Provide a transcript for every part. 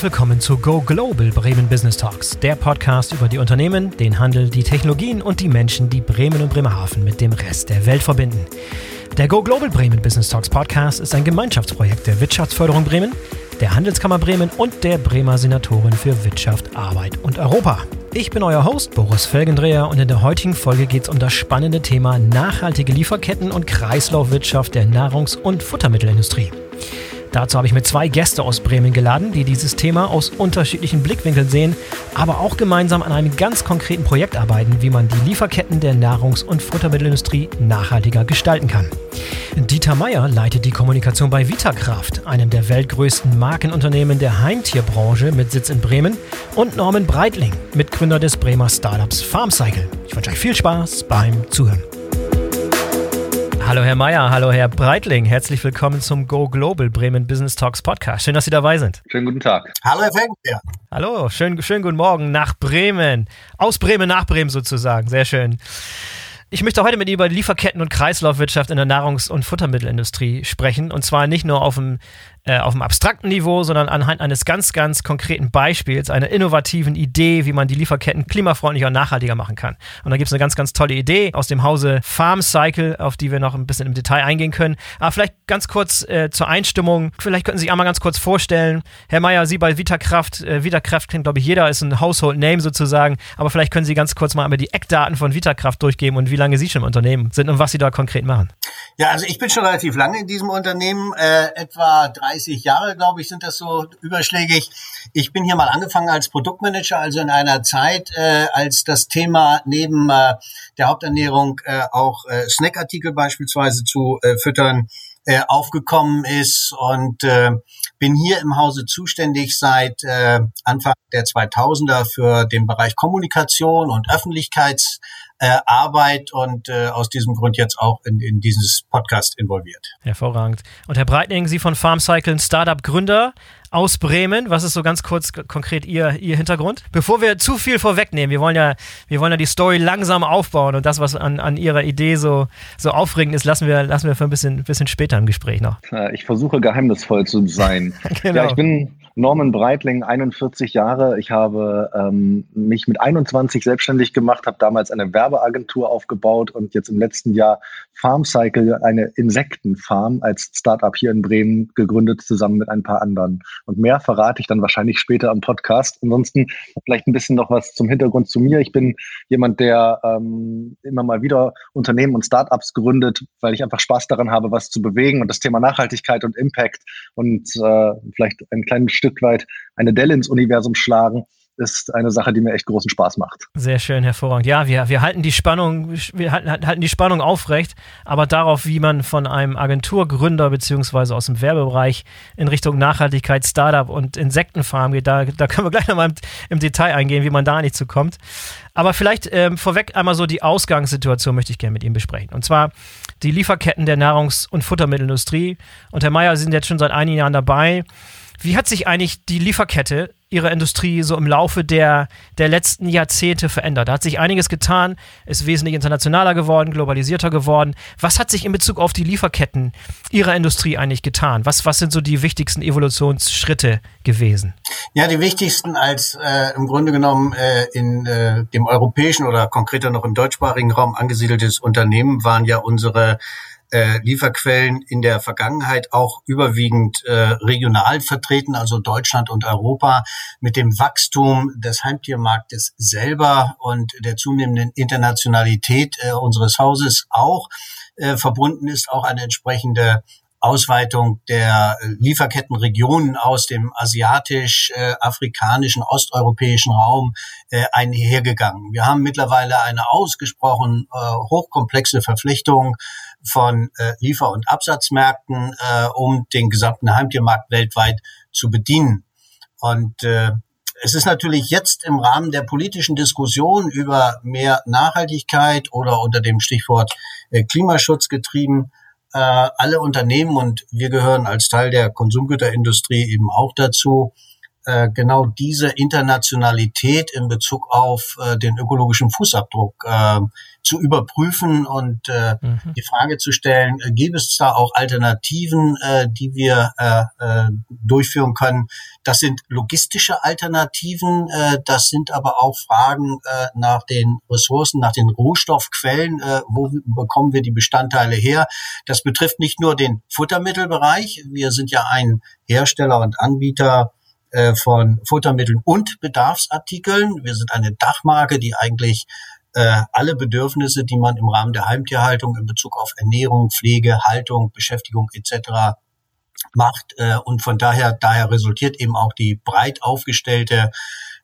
Herzlich willkommen zu Go Global Bremen Business Talks, der Podcast über die Unternehmen, den Handel, die Technologien und die Menschen, die Bremen und Bremerhaven mit dem Rest der Welt verbinden. Der Go Global Bremen Business Talks Podcast ist ein Gemeinschaftsprojekt der Wirtschaftsförderung Bremen, der Handelskammer Bremen und der Bremer Senatorin für Wirtschaft, Arbeit und Europa. Ich bin euer Host Boris Felgendreher und in der heutigen Folge geht es um das spannende Thema nachhaltige Lieferketten und Kreislaufwirtschaft der Nahrungs- und Futtermittelindustrie. Dazu habe ich mir zwei Gäste aus Bremen geladen, die dieses Thema aus unterschiedlichen Blickwinkeln sehen, aber auch gemeinsam an einem ganz konkreten Projekt arbeiten, wie man die Lieferketten der Nahrungs- und Futtermittelindustrie nachhaltiger gestalten kann. Dieter Meyer leitet die Kommunikation bei Vitakraft, einem der weltgrößten Markenunternehmen der Heimtierbranche mit Sitz in Bremen, und Norman Breitling, Mitgründer des Bremer Startups FarmCycle. Ich wünsche euch viel Spaß beim Zuhören. Hallo Herr Mayer, hallo Herr Breitling, herzlich willkommen zum Go Global Bremen Business Talks Podcast. Schön, dass Sie dabei sind. Schönen guten Tag. Hallo Herr Felgenberg. Hallo, schönen, schönen guten Morgen nach Bremen. Aus Bremen nach Bremen sozusagen, sehr schön. Ich möchte heute mit Ihnen über Lieferketten und Kreislaufwirtschaft in der Nahrungs- und Futtermittelindustrie sprechen. Und zwar nicht nur auf dem äh, auf einem abstrakten Niveau, sondern anhand eines ganz, ganz konkreten Beispiels, einer innovativen Idee, wie man die Lieferketten klimafreundlicher und nachhaltiger machen kann. Und da gibt es eine ganz, ganz tolle Idee aus dem Hause Farm Cycle, auf die wir noch ein bisschen im Detail eingehen können. Aber vielleicht ganz kurz äh, zur Einstimmung. Vielleicht könnten Sie sich einmal ganz kurz vorstellen. Herr Mayer, Sie bei Vitakraft. Äh, Vitakraft kennt, glaube ich, jeder, ist ein Household Name sozusagen. Aber vielleicht können Sie ganz kurz mal einmal die Eckdaten von Vitakraft durchgeben und wie lange Sie schon im Unternehmen sind und was Sie da konkret machen. Ja, also ich bin schon relativ lange in diesem Unternehmen, äh, etwa 30 Jahre, glaube ich, sind das so überschlägig. Ich bin hier mal angefangen als Produktmanager, also in einer Zeit, äh, als das Thema neben äh, der Haupternährung äh, auch äh, Snackartikel beispielsweise zu äh, füttern äh, aufgekommen ist und äh, bin hier im Hause zuständig seit äh, Anfang der 2000er für den Bereich Kommunikation und Öffentlichkeits äh, Arbeit und äh, aus diesem Grund jetzt auch in, in dieses Podcast involviert. Hervorragend. Und Herr Breitling, Sie von FarmCycle, Startup-Gründer aus Bremen. Was ist so ganz kurz konkret Ihr, Ihr Hintergrund? Bevor wir zu viel vorwegnehmen, wir wollen ja, wir wollen ja die Story langsam aufbauen und das, was an, an Ihrer Idee so, so aufregend ist, lassen wir, lassen wir für ein bisschen, bisschen später im Gespräch noch. Ich versuche geheimnisvoll zu sein. genau. Ja, ich bin Norman Breitling, 41 Jahre. Ich habe ähm, mich mit 21 selbstständig gemacht, habe damals eine Werbeagentur aufgebaut und jetzt im letzten Jahr FarmCycle, eine Insektenfarm als Startup hier in Bremen gegründet, zusammen mit ein paar anderen. Und mehr verrate ich dann wahrscheinlich später am Podcast. Ansonsten vielleicht ein bisschen noch was zum Hintergrund zu mir. Ich bin jemand, der ähm, immer mal wieder Unternehmen und Startups gründet, weil ich einfach Spaß daran habe, was zu bewegen und das Thema Nachhaltigkeit und Impact und äh, vielleicht ein kleines Stück weit eine Delle ins Universum schlagen ist eine Sache, die mir echt großen Spaß macht. Sehr schön, hervorragend. Ja, wir, wir halten die Spannung, wir halten, halten die Spannung aufrecht, aber darauf, wie man von einem Agenturgründer beziehungsweise aus dem Werbebereich in Richtung Nachhaltigkeit, Startup und Insektenfarm geht, da, da können wir gleich nochmal im, im Detail eingehen, wie man da nicht zukommt. Aber vielleicht ähm, vorweg einmal so die Ausgangssituation möchte ich gerne mit Ihnen besprechen. Und zwar die Lieferketten der Nahrungs- und Futtermittelindustrie. Und Herr Mayer, Sie sind jetzt schon seit einigen Jahren dabei. Wie hat sich eigentlich die Lieferkette Ihrer Industrie so im Laufe der, der letzten Jahrzehnte verändert? Da hat sich einiges getan, ist wesentlich internationaler geworden, globalisierter geworden. Was hat sich in Bezug auf die Lieferketten Ihrer Industrie eigentlich getan? Was, was sind so die wichtigsten Evolutionsschritte gewesen? Ja, die wichtigsten als äh, im Grunde genommen äh, in äh, dem europäischen oder konkreter noch im deutschsprachigen Raum angesiedeltes Unternehmen waren ja unsere äh, Lieferquellen in der Vergangenheit auch überwiegend äh, regional vertreten, also Deutschland und Europa, mit dem Wachstum des Heimtiermarktes selber und der zunehmenden Internationalität äh, unseres Hauses auch äh, verbunden ist auch eine entsprechende Ausweitung der äh, Lieferkettenregionen aus dem asiatisch-afrikanischen, äh, osteuropäischen Raum äh, einhergegangen. Wir haben mittlerweile eine ausgesprochen äh, hochkomplexe Verpflichtung von äh, Liefer- und Absatzmärkten, äh, um den gesamten Heimtiermarkt weltweit zu bedienen. Und äh, es ist natürlich jetzt im Rahmen der politischen Diskussion über mehr Nachhaltigkeit oder unter dem Stichwort äh, Klimaschutz getrieben, äh, alle Unternehmen und wir gehören als Teil der Konsumgüterindustrie eben auch dazu, genau diese Internationalität in Bezug auf äh, den ökologischen Fußabdruck äh, zu überprüfen und äh, mhm. die Frage zu stellen, äh, gibt es da auch Alternativen, äh, die wir äh, äh, durchführen können? Das sind logistische Alternativen, äh, das sind aber auch Fragen äh, nach den Ressourcen, nach den Rohstoffquellen, äh, wo bekommen wir die Bestandteile her? Das betrifft nicht nur den Futtermittelbereich. Wir sind ja ein Hersteller und Anbieter äh, von Futtermitteln und Bedarfsartikeln. Wir sind eine Dachmarke, die eigentlich äh, alle Bedürfnisse, die man im Rahmen der Heimtierhaltung in Bezug auf Ernährung, Pflege, Haltung, Beschäftigung etc. macht. Äh, und von daher, daher resultiert eben auch die breit aufgestellte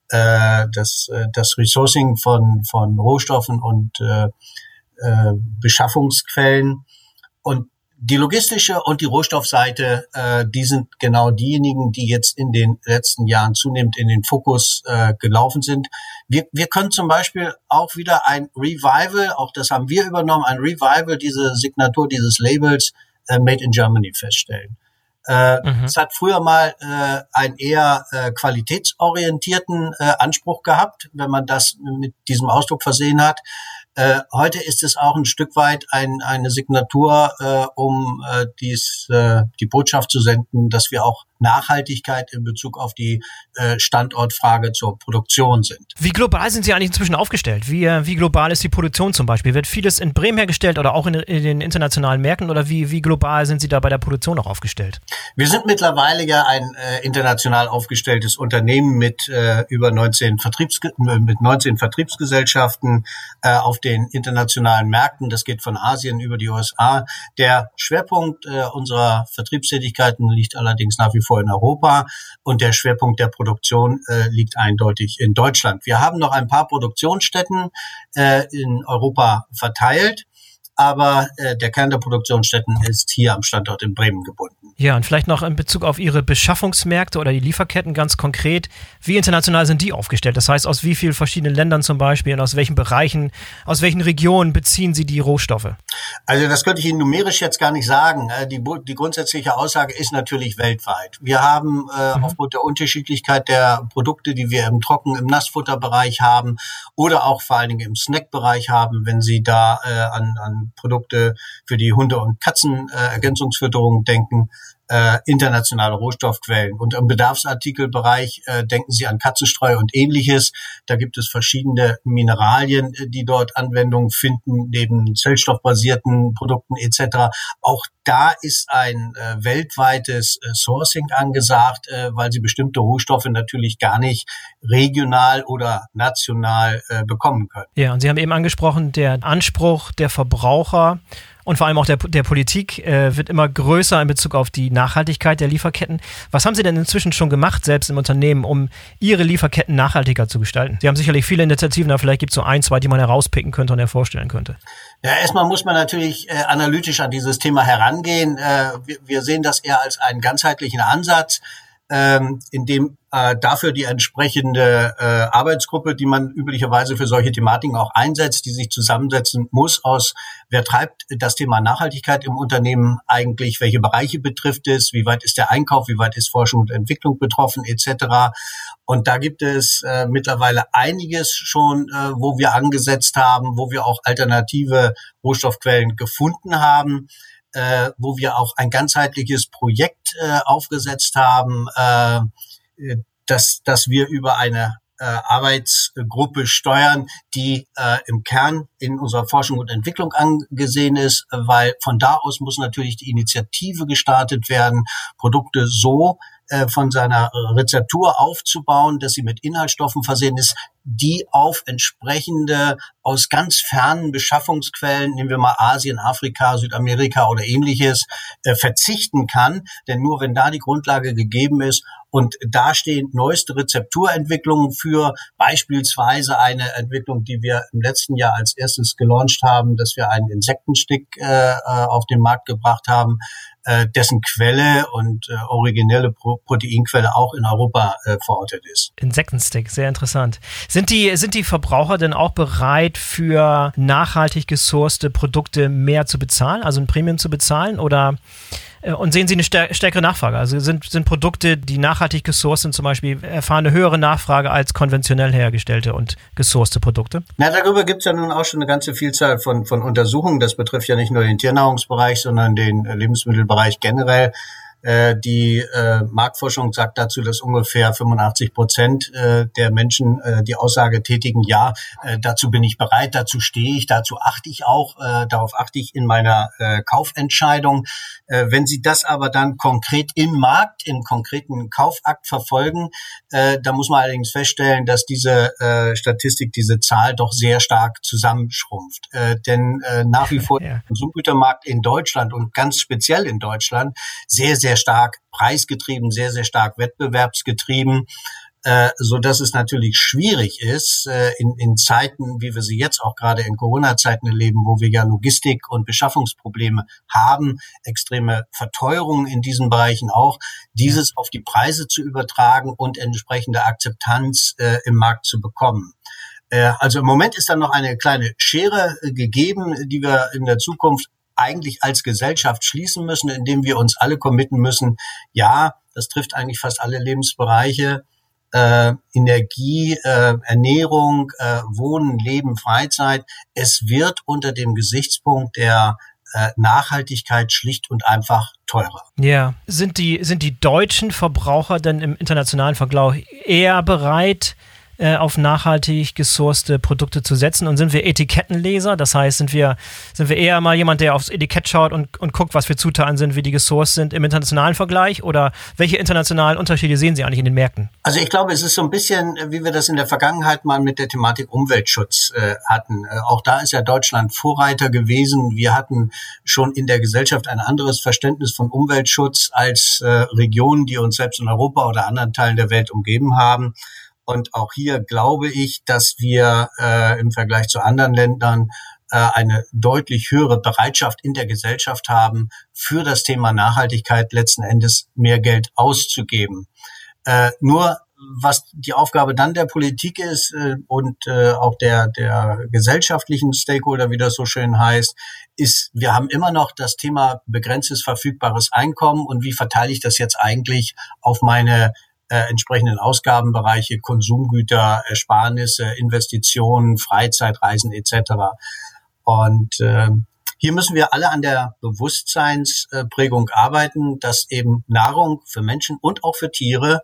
äh, das, das Resourcing von, von Rohstoffen und äh, Beschaffungsquellen. Und die logistische und die Rohstoffseite, äh, die sind genau diejenigen, die jetzt in den letzten Jahren zunehmend in den Fokus äh, gelaufen sind. Wir, wir können zum Beispiel auch wieder ein Revival, auch das haben wir übernommen, ein Revival, diese Signatur dieses Labels äh, Made in Germany feststellen. Äh, mhm. Es hat früher mal äh, einen eher äh, qualitätsorientierten äh, Anspruch gehabt, wenn man das mit diesem Ausdruck versehen hat. Äh, heute ist es auch ein Stück weit ein, eine Signatur, äh, um äh, dies, äh, die Botschaft zu senden, dass wir auch Nachhaltigkeit in Bezug auf die äh, Standortfrage zur Produktion sind. Wie global sind Sie eigentlich inzwischen aufgestellt? Wie, äh, wie global ist die Produktion zum Beispiel? Wird vieles in Bremen hergestellt oder auch in, in, den internationalen Märkten oder wie, wie global sind Sie da bei der Produktion auch aufgestellt? Wir sind mittlerweile ja ein äh, international aufgestelltes Unternehmen mit äh, über 19 Vertriebs mit 19 Vertriebsgesellschaften äh, auf den internationalen Märkten. Das geht von Asien über die USA. Der Schwerpunkt äh, unserer Vertriebstätigkeiten liegt allerdings nach wie vor in Europa und der Schwerpunkt der Produktion äh, liegt eindeutig in Deutschland. Wir haben noch ein paar Produktionsstätten äh, in Europa verteilt aber äh, der Kern der Produktionsstätten ist hier am Standort in Bremen gebunden. Ja, und vielleicht noch in Bezug auf Ihre Beschaffungsmärkte oder die Lieferketten ganz konkret. Wie international sind die aufgestellt? Das heißt, aus wie vielen verschiedenen Ländern zum Beispiel und aus welchen Bereichen, aus welchen Regionen beziehen Sie die Rohstoffe? Also das könnte ich Ihnen numerisch jetzt gar nicht sagen. Äh, die, die grundsätzliche Aussage ist natürlich weltweit. Wir haben äh, mhm. aufgrund der Unterschiedlichkeit der Produkte, die wir im Trocken-, im Nassfutterbereich haben oder auch vor allen Dingen im Snackbereich haben, wenn Sie da äh, an, an Produkte für die Hunde- und Katzenergänzungsfütterung denken, äh, internationale Rohstoffquellen. Und im Bedarfsartikelbereich äh, denken Sie an Katzenstreu und ähnliches. Da gibt es verschiedene Mineralien, äh, die dort Anwendung finden, neben zellstoffbasierten Produkten etc. Auch da ist ein äh, weltweites äh, Sourcing angesagt, äh, weil Sie bestimmte Rohstoffe natürlich gar nicht regional oder national äh, bekommen können. Ja, und Sie haben eben angesprochen, der Anspruch der Verbraucher und vor allem auch der, der Politik äh, wird immer größer in Bezug auf die Nachhaltigkeit der Lieferketten. Was haben Sie denn inzwischen schon gemacht, selbst im Unternehmen, um Ihre Lieferketten nachhaltiger zu gestalten? Sie haben sicherlich viele Initiativen, aber vielleicht gibt es so ein, zwei, die man herauspicken könnte und hervorstellen könnte. Ja, erstmal muss man natürlich äh, analytisch an dieses Thema herangehen. Äh, wir, wir sehen das eher als einen ganzheitlichen Ansatz ähm, in dem äh, dafür die entsprechende äh, Arbeitsgruppe, die man üblicherweise für solche Thematiken auch einsetzt, die sich zusammensetzen muss aus, wer treibt das Thema Nachhaltigkeit im Unternehmen eigentlich, welche Bereiche betrifft es, wie weit ist der Einkauf, wie weit ist Forschung und Entwicklung betroffen etc. Und da gibt es äh, mittlerweile einiges schon, äh, wo wir angesetzt haben, wo wir auch alternative Rohstoffquellen gefunden haben äh, wo wir auch ein ganzheitliches Projekt äh, aufgesetzt haben, äh, dass, dass wir über eine äh, Arbeitsgruppe steuern, die äh, im Kern in unserer Forschung und Entwicklung angesehen ist, weil von da aus muss natürlich die Initiative gestartet werden, Produkte so äh, von seiner Rezeptur aufzubauen, dass sie mit Inhaltsstoffen versehen ist, die auf entsprechende aus ganz fernen Beschaffungsquellen, nehmen wir mal Asien, Afrika, Südamerika oder ähnliches, äh, verzichten kann. Denn nur wenn da die Grundlage gegeben ist und da stehen neueste Rezepturentwicklungen für, beispielsweise eine Entwicklung, die wir im letzten Jahr als erstes gelauncht haben, dass wir einen Insektenstick äh, äh auf den Markt gebracht haben, äh, dessen Quelle und äh, originelle Pro Proteinquelle auch in Europa äh, verortet ist. Insektenstick, sehr interessant. Sind die, sind die Verbraucher denn auch bereit, für nachhaltig gesourcete Produkte mehr zu bezahlen, also ein Premium zu bezahlen? Oder und sehen Sie eine stärkere Nachfrage? Also sind, sind Produkte, die nachhaltig gesourced sind, zum Beispiel, erfahren eine höhere Nachfrage als konventionell hergestellte und gesourcete Produkte? Na, darüber gibt es ja nun auch schon eine ganze Vielzahl von, von Untersuchungen. Das betrifft ja nicht nur den Tiernahrungsbereich, sondern den Lebensmittelbereich generell. Äh, die äh, Marktforschung sagt dazu, dass ungefähr 85 Prozent äh, der Menschen äh, die Aussage tätigen, ja, äh, dazu bin ich bereit, dazu stehe ich, dazu achte ich auch, äh, darauf achte ich in meiner äh, Kaufentscheidung. Äh, wenn Sie das aber dann konkret im Markt, im konkreten Kaufakt verfolgen, äh, da muss man allerdings feststellen, dass diese äh, Statistik, diese Zahl doch sehr stark zusammenschrumpft. Äh, denn nach wie vor ja. der Konsumgütermarkt in Deutschland und ganz speziell in Deutschland sehr, sehr stark preisgetrieben, sehr, sehr stark wettbewerbsgetrieben äh, so dass es natürlich schwierig ist, äh, in, in Zeiten, wie wir sie jetzt auch gerade in Corona-Zeiten erleben, wo wir ja Logistik- und Beschaffungsprobleme haben, extreme Verteuerungen in diesen Bereichen auch, dieses auf die Preise zu übertragen und entsprechende Akzeptanz äh, im Markt zu bekommen. Äh, also im Moment ist dann noch eine kleine Schere gegeben, die wir in der Zukunft eigentlich als Gesellschaft schließen müssen, indem wir uns alle committen müssen, ja, das trifft eigentlich fast alle Lebensbereiche, äh, Energie, äh, Ernährung, äh, Wohnen, Leben, Freizeit. Es wird unter dem Gesichtspunkt der äh, Nachhaltigkeit schlicht und einfach teurer. Ja, sind die, sind die deutschen Verbraucher denn im internationalen Vergleich eher bereit, äh, auf nachhaltig gesourcete Produkte zu setzen? Und sind wir Etikettenleser? Das heißt, sind wir, sind wir eher mal jemand, der aufs Etikett schaut und, und guckt, was für Zutaten sind, wie die gesourced sind im internationalen Vergleich? Oder welche internationalen Unterschiede sehen Sie eigentlich in den Märkten? Also ich glaube, es ist so ein bisschen, wie wir das in der Vergangenheit mal mit der Thematik Umweltschutz äh, hatten. Äh, auch da ist ja Deutschland Vorreiter gewesen. Wir hatten schon in der Gesellschaft ein anderes Verständnis von Umweltschutz als äh, Regionen, die uns selbst in Europa oder anderen Teilen der Welt umgeben haben. Und auch hier glaube ich, dass wir äh, im Vergleich zu anderen Ländern äh, eine deutlich höhere Bereitschaft in der Gesellschaft haben, für das Thema Nachhaltigkeit letzten Endes mehr Geld auszugeben. Äh, nur was die Aufgabe dann der Politik ist äh, und äh, auch der, der gesellschaftlichen Stakeholder, wie das so schön heißt, ist, wir haben immer noch das Thema begrenztes verfügbares Einkommen und wie verteile ich das jetzt eigentlich auf meine äh, entsprechenden Ausgabenbereiche, Konsumgüter, Ersparnisse, Investitionen, Freizeitreisen etc. Und äh, hier müssen wir alle an der Bewusstseinsprägung arbeiten, dass eben Nahrung für Menschen und auch für Tiere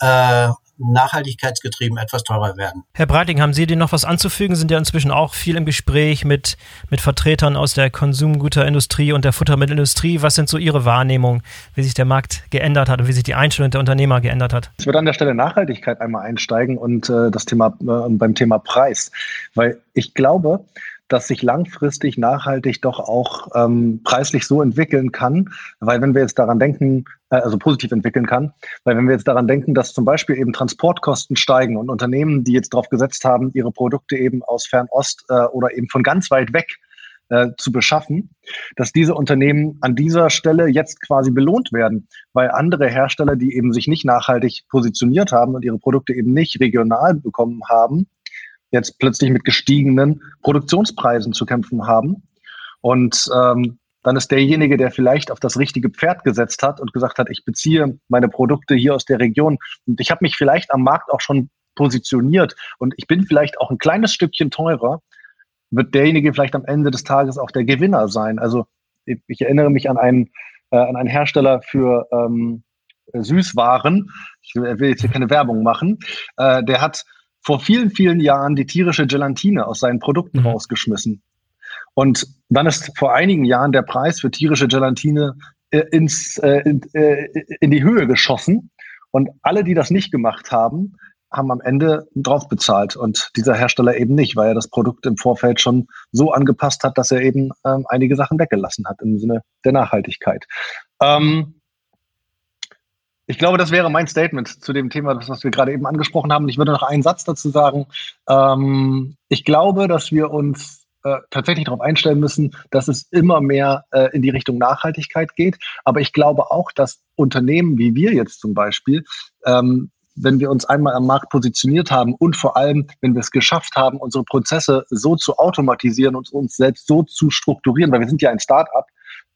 äh, nachhaltigkeitsgetrieben etwas teurer werden. Herr Breiting, haben Sie denn noch was anzufügen? Sind ja inzwischen auch viel im Gespräch mit, mit Vertretern aus der Konsumgüterindustrie und der Futtermittelindustrie. Was sind so Ihre Wahrnehmungen, wie sich der Markt geändert hat und wie sich die Einstellung der Unternehmer geändert hat? Ich würde an der Stelle Nachhaltigkeit einmal einsteigen und äh, das Thema äh, beim Thema Preis, weil ich glaube, dass sich langfristig nachhaltig doch auch ähm, preislich so entwickeln kann, weil wenn wir jetzt daran denken, äh, also positiv entwickeln kann, weil wenn wir jetzt daran denken, dass zum Beispiel eben Transportkosten steigen und Unternehmen, die jetzt darauf gesetzt haben, ihre Produkte eben aus Fernost äh, oder eben von ganz weit weg äh, zu beschaffen, dass diese Unternehmen an dieser Stelle jetzt quasi belohnt werden, weil andere Hersteller, die eben sich nicht nachhaltig positioniert haben und ihre Produkte eben nicht regional bekommen haben, jetzt plötzlich mit gestiegenen Produktionspreisen zu kämpfen haben. Und ähm, dann ist derjenige, der vielleicht auf das richtige Pferd gesetzt hat und gesagt hat, ich beziehe meine Produkte hier aus der Region und ich habe mich vielleicht am Markt auch schon positioniert und ich bin vielleicht auch ein kleines Stückchen teurer, wird derjenige vielleicht am Ende des Tages auch der Gewinner sein. Also ich, erinnere mich an einen, äh, an einen Hersteller für ähm, Süßwaren. Ich will jetzt hier keine Werbung machen. Äh, der hat vor vielen, vielen Jahren die tierische Gelatine aus seinen Produkten mhm. rausgeschmissen. Und dann ist vor einigen Jahren der Preis für tierische Gelatine äh, ins, äh, in, äh, in die Höhe geschossen. Und alle, die das nicht gemacht haben, haben am Ende drauf bezahlt und dieser Hersteller eben nicht, weil er das Produkt im Vorfeld schon so angepasst hat, dass er eben ähm, einige Sachen weggelassen hat im Sinne der Nachhaltigkeit. Ähm, ich glaube, das wäre mein Statement zu dem Thema, was wir gerade eben angesprochen haben. Ich würde noch einen Satz dazu sagen. Ähm, ich glaube, dass wir uns äh, tatsächlich darauf einstellen müssen, dass es immer mehr äh, in die Richtung Nachhaltigkeit geht. Aber ich glaube auch, dass Unternehmen wie wir jetzt zum Beispiel, ähm, wenn wir uns einmal am Markt positioniert haben und vor allem, wenn wir es geschafft haben, unsere Prozesse so zu automatisieren und uns selbst so zu strukturieren, weil wir sind ja ein Start-up,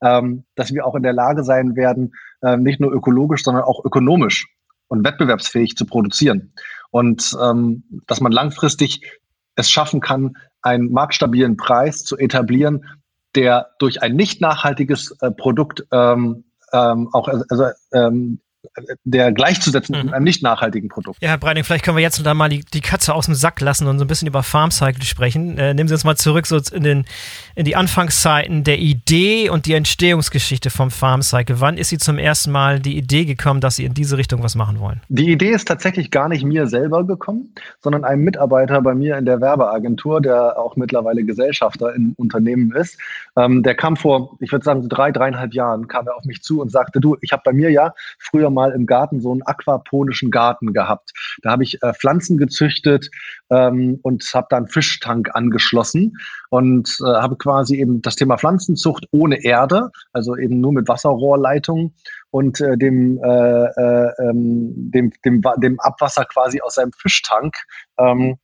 ähm, dass wir auch in der Lage sein werden, äh, nicht nur ökologisch, sondern auch ökonomisch und wettbewerbsfähig zu produzieren. Und ähm, dass man langfristig es schaffen kann, einen marktstabilen Preis zu etablieren, der durch ein nicht nachhaltiges äh, Produkt ähm, ähm, auch also, ähm, der gleichzusetzen mhm. mit einem nicht nachhaltigen Produkt. Ja, Herr Breining, vielleicht können wir jetzt da mal die, die Katze aus dem Sack lassen und so ein bisschen über Farmcycle sprechen. Äh, nehmen Sie uns mal zurück so in, den, in die Anfangszeiten der Idee und die Entstehungsgeschichte vom Farmcycle. Wann ist Sie zum ersten Mal die Idee gekommen, dass Sie in diese Richtung was machen wollen? Die Idee ist tatsächlich gar nicht mir selber gekommen, sondern einem Mitarbeiter bei mir in der Werbeagentur, der auch mittlerweile Gesellschafter im Unternehmen ist. Ähm, der kam vor, ich würde sagen, drei, dreieinhalb Jahren, kam er auf mich zu und sagte, du, ich habe bei mir ja früher mal im Garten so einen aquaponischen Garten gehabt. Da habe ich äh, Pflanzen gezüchtet ähm, und habe dann Fischtank angeschlossen und äh, habe quasi eben das Thema Pflanzenzucht ohne Erde, also eben nur mit Wasserrohrleitungen und äh, dem, äh, äh, ähm, dem, dem, dem Abwasser quasi aus seinem Fischtank. Ähm,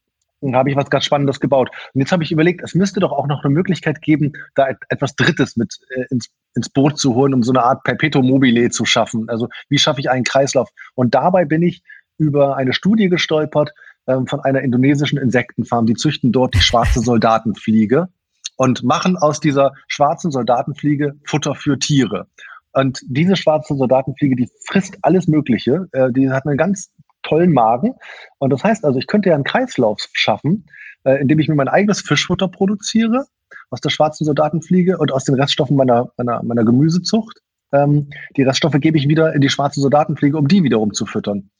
habe ich was ganz Spannendes gebaut. Und jetzt habe ich überlegt, es müsste doch auch noch eine Möglichkeit geben, da etwas Drittes mit äh, ins, ins Boot zu holen, um so eine Art Perpetuum mobile zu schaffen. Also wie schaffe ich einen Kreislauf? Und dabei bin ich über eine Studie gestolpert ähm, von einer indonesischen Insektenfarm. Die züchten dort die schwarze Soldatenfliege und machen aus dieser schwarzen Soldatenfliege Futter für Tiere. Und diese schwarze Soldatenfliege, die frisst alles Mögliche. Äh, die hat eine ganz tollen Magen. Und das heißt also, ich könnte ja einen Kreislauf schaffen, äh, indem ich mir mein eigenes Fischfutter produziere aus der schwarzen Soldatenfliege und aus den Reststoffen meiner, meiner, meiner Gemüsezucht. Ähm, die Reststoffe gebe ich wieder in die schwarze Soldatenfliege, um die wiederum zu füttern.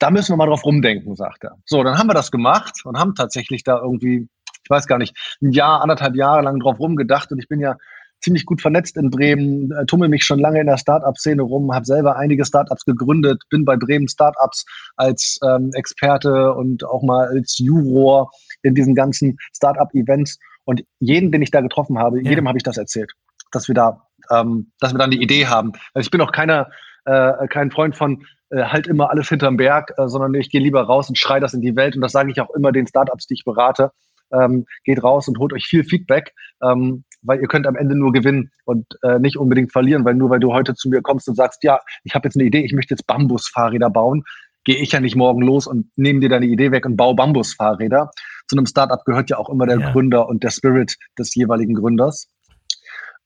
Da müssen wir mal drauf rumdenken, sagt er. So, dann haben wir das gemacht und haben tatsächlich da irgendwie, ich weiß gar nicht, ein Jahr, anderthalb Jahre lang drauf rumgedacht. Und ich bin ja ziemlich gut vernetzt in Bremen, äh, tummel mich schon lange in der Startup-Szene rum, habe selber einige Startups gegründet, bin bei Bremen Startups als ähm, Experte und auch mal als Juror in diesen ganzen Startup-Events. Und jeden, den ich da getroffen habe, ja. jedem habe ich das erzählt, dass wir da, ähm, dass wir dann die Idee haben. Also ich bin auch keiner, äh, kein Freund von äh, halt immer alles hinterm Berg, äh, sondern ich gehe lieber raus und schreie das in die Welt. Und das sage ich auch immer den Startups, die ich berate. Ähm, geht raus und holt euch viel Feedback. Ähm, weil ihr könnt am Ende nur gewinnen und äh, nicht unbedingt verlieren, weil nur weil du heute zu mir kommst und sagst, ja, ich habe jetzt eine Idee, ich möchte jetzt Bambusfahrräder bauen, gehe ich ja nicht morgen los und nehme dir deine Idee weg und baue Bambusfahrräder. Zu einem Startup gehört ja auch immer der ja. Gründer und der Spirit des jeweiligen Gründers.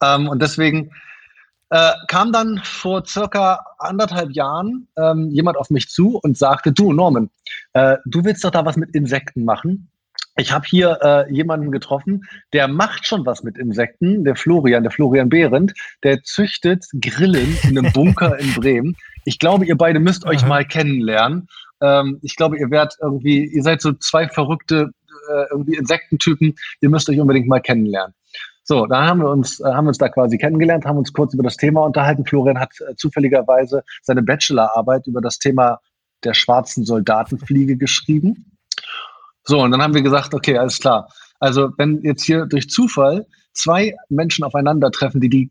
Ähm, und deswegen äh, kam dann vor circa anderthalb Jahren ähm, jemand auf mich zu und sagte, du Norman, äh, du willst doch da was mit Insekten machen ich habe hier äh, jemanden getroffen, der macht schon was mit Insekten, der Florian, der Florian Behrendt, der züchtet Grillen in einem Bunker in Bremen. Ich glaube, ihr beide müsst euch Aha. mal kennenlernen. Ähm, ich glaube, ihr werdet irgendwie, ihr seid so zwei verrückte äh, irgendwie Insektentypen, ihr müsst euch unbedingt mal kennenlernen. So, da haben wir uns, äh, haben wir uns da quasi kennengelernt, haben uns kurz über das Thema unterhalten. Florian hat äh, zufälligerweise seine Bachelorarbeit über das Thema der schwarzen Soldatenfliege geschrieben. So, und dann haben wir gesagt, okay, alles klar. Also wenn jetzt hier durch Zufall zwei Menschen aufeinandertreffen, die die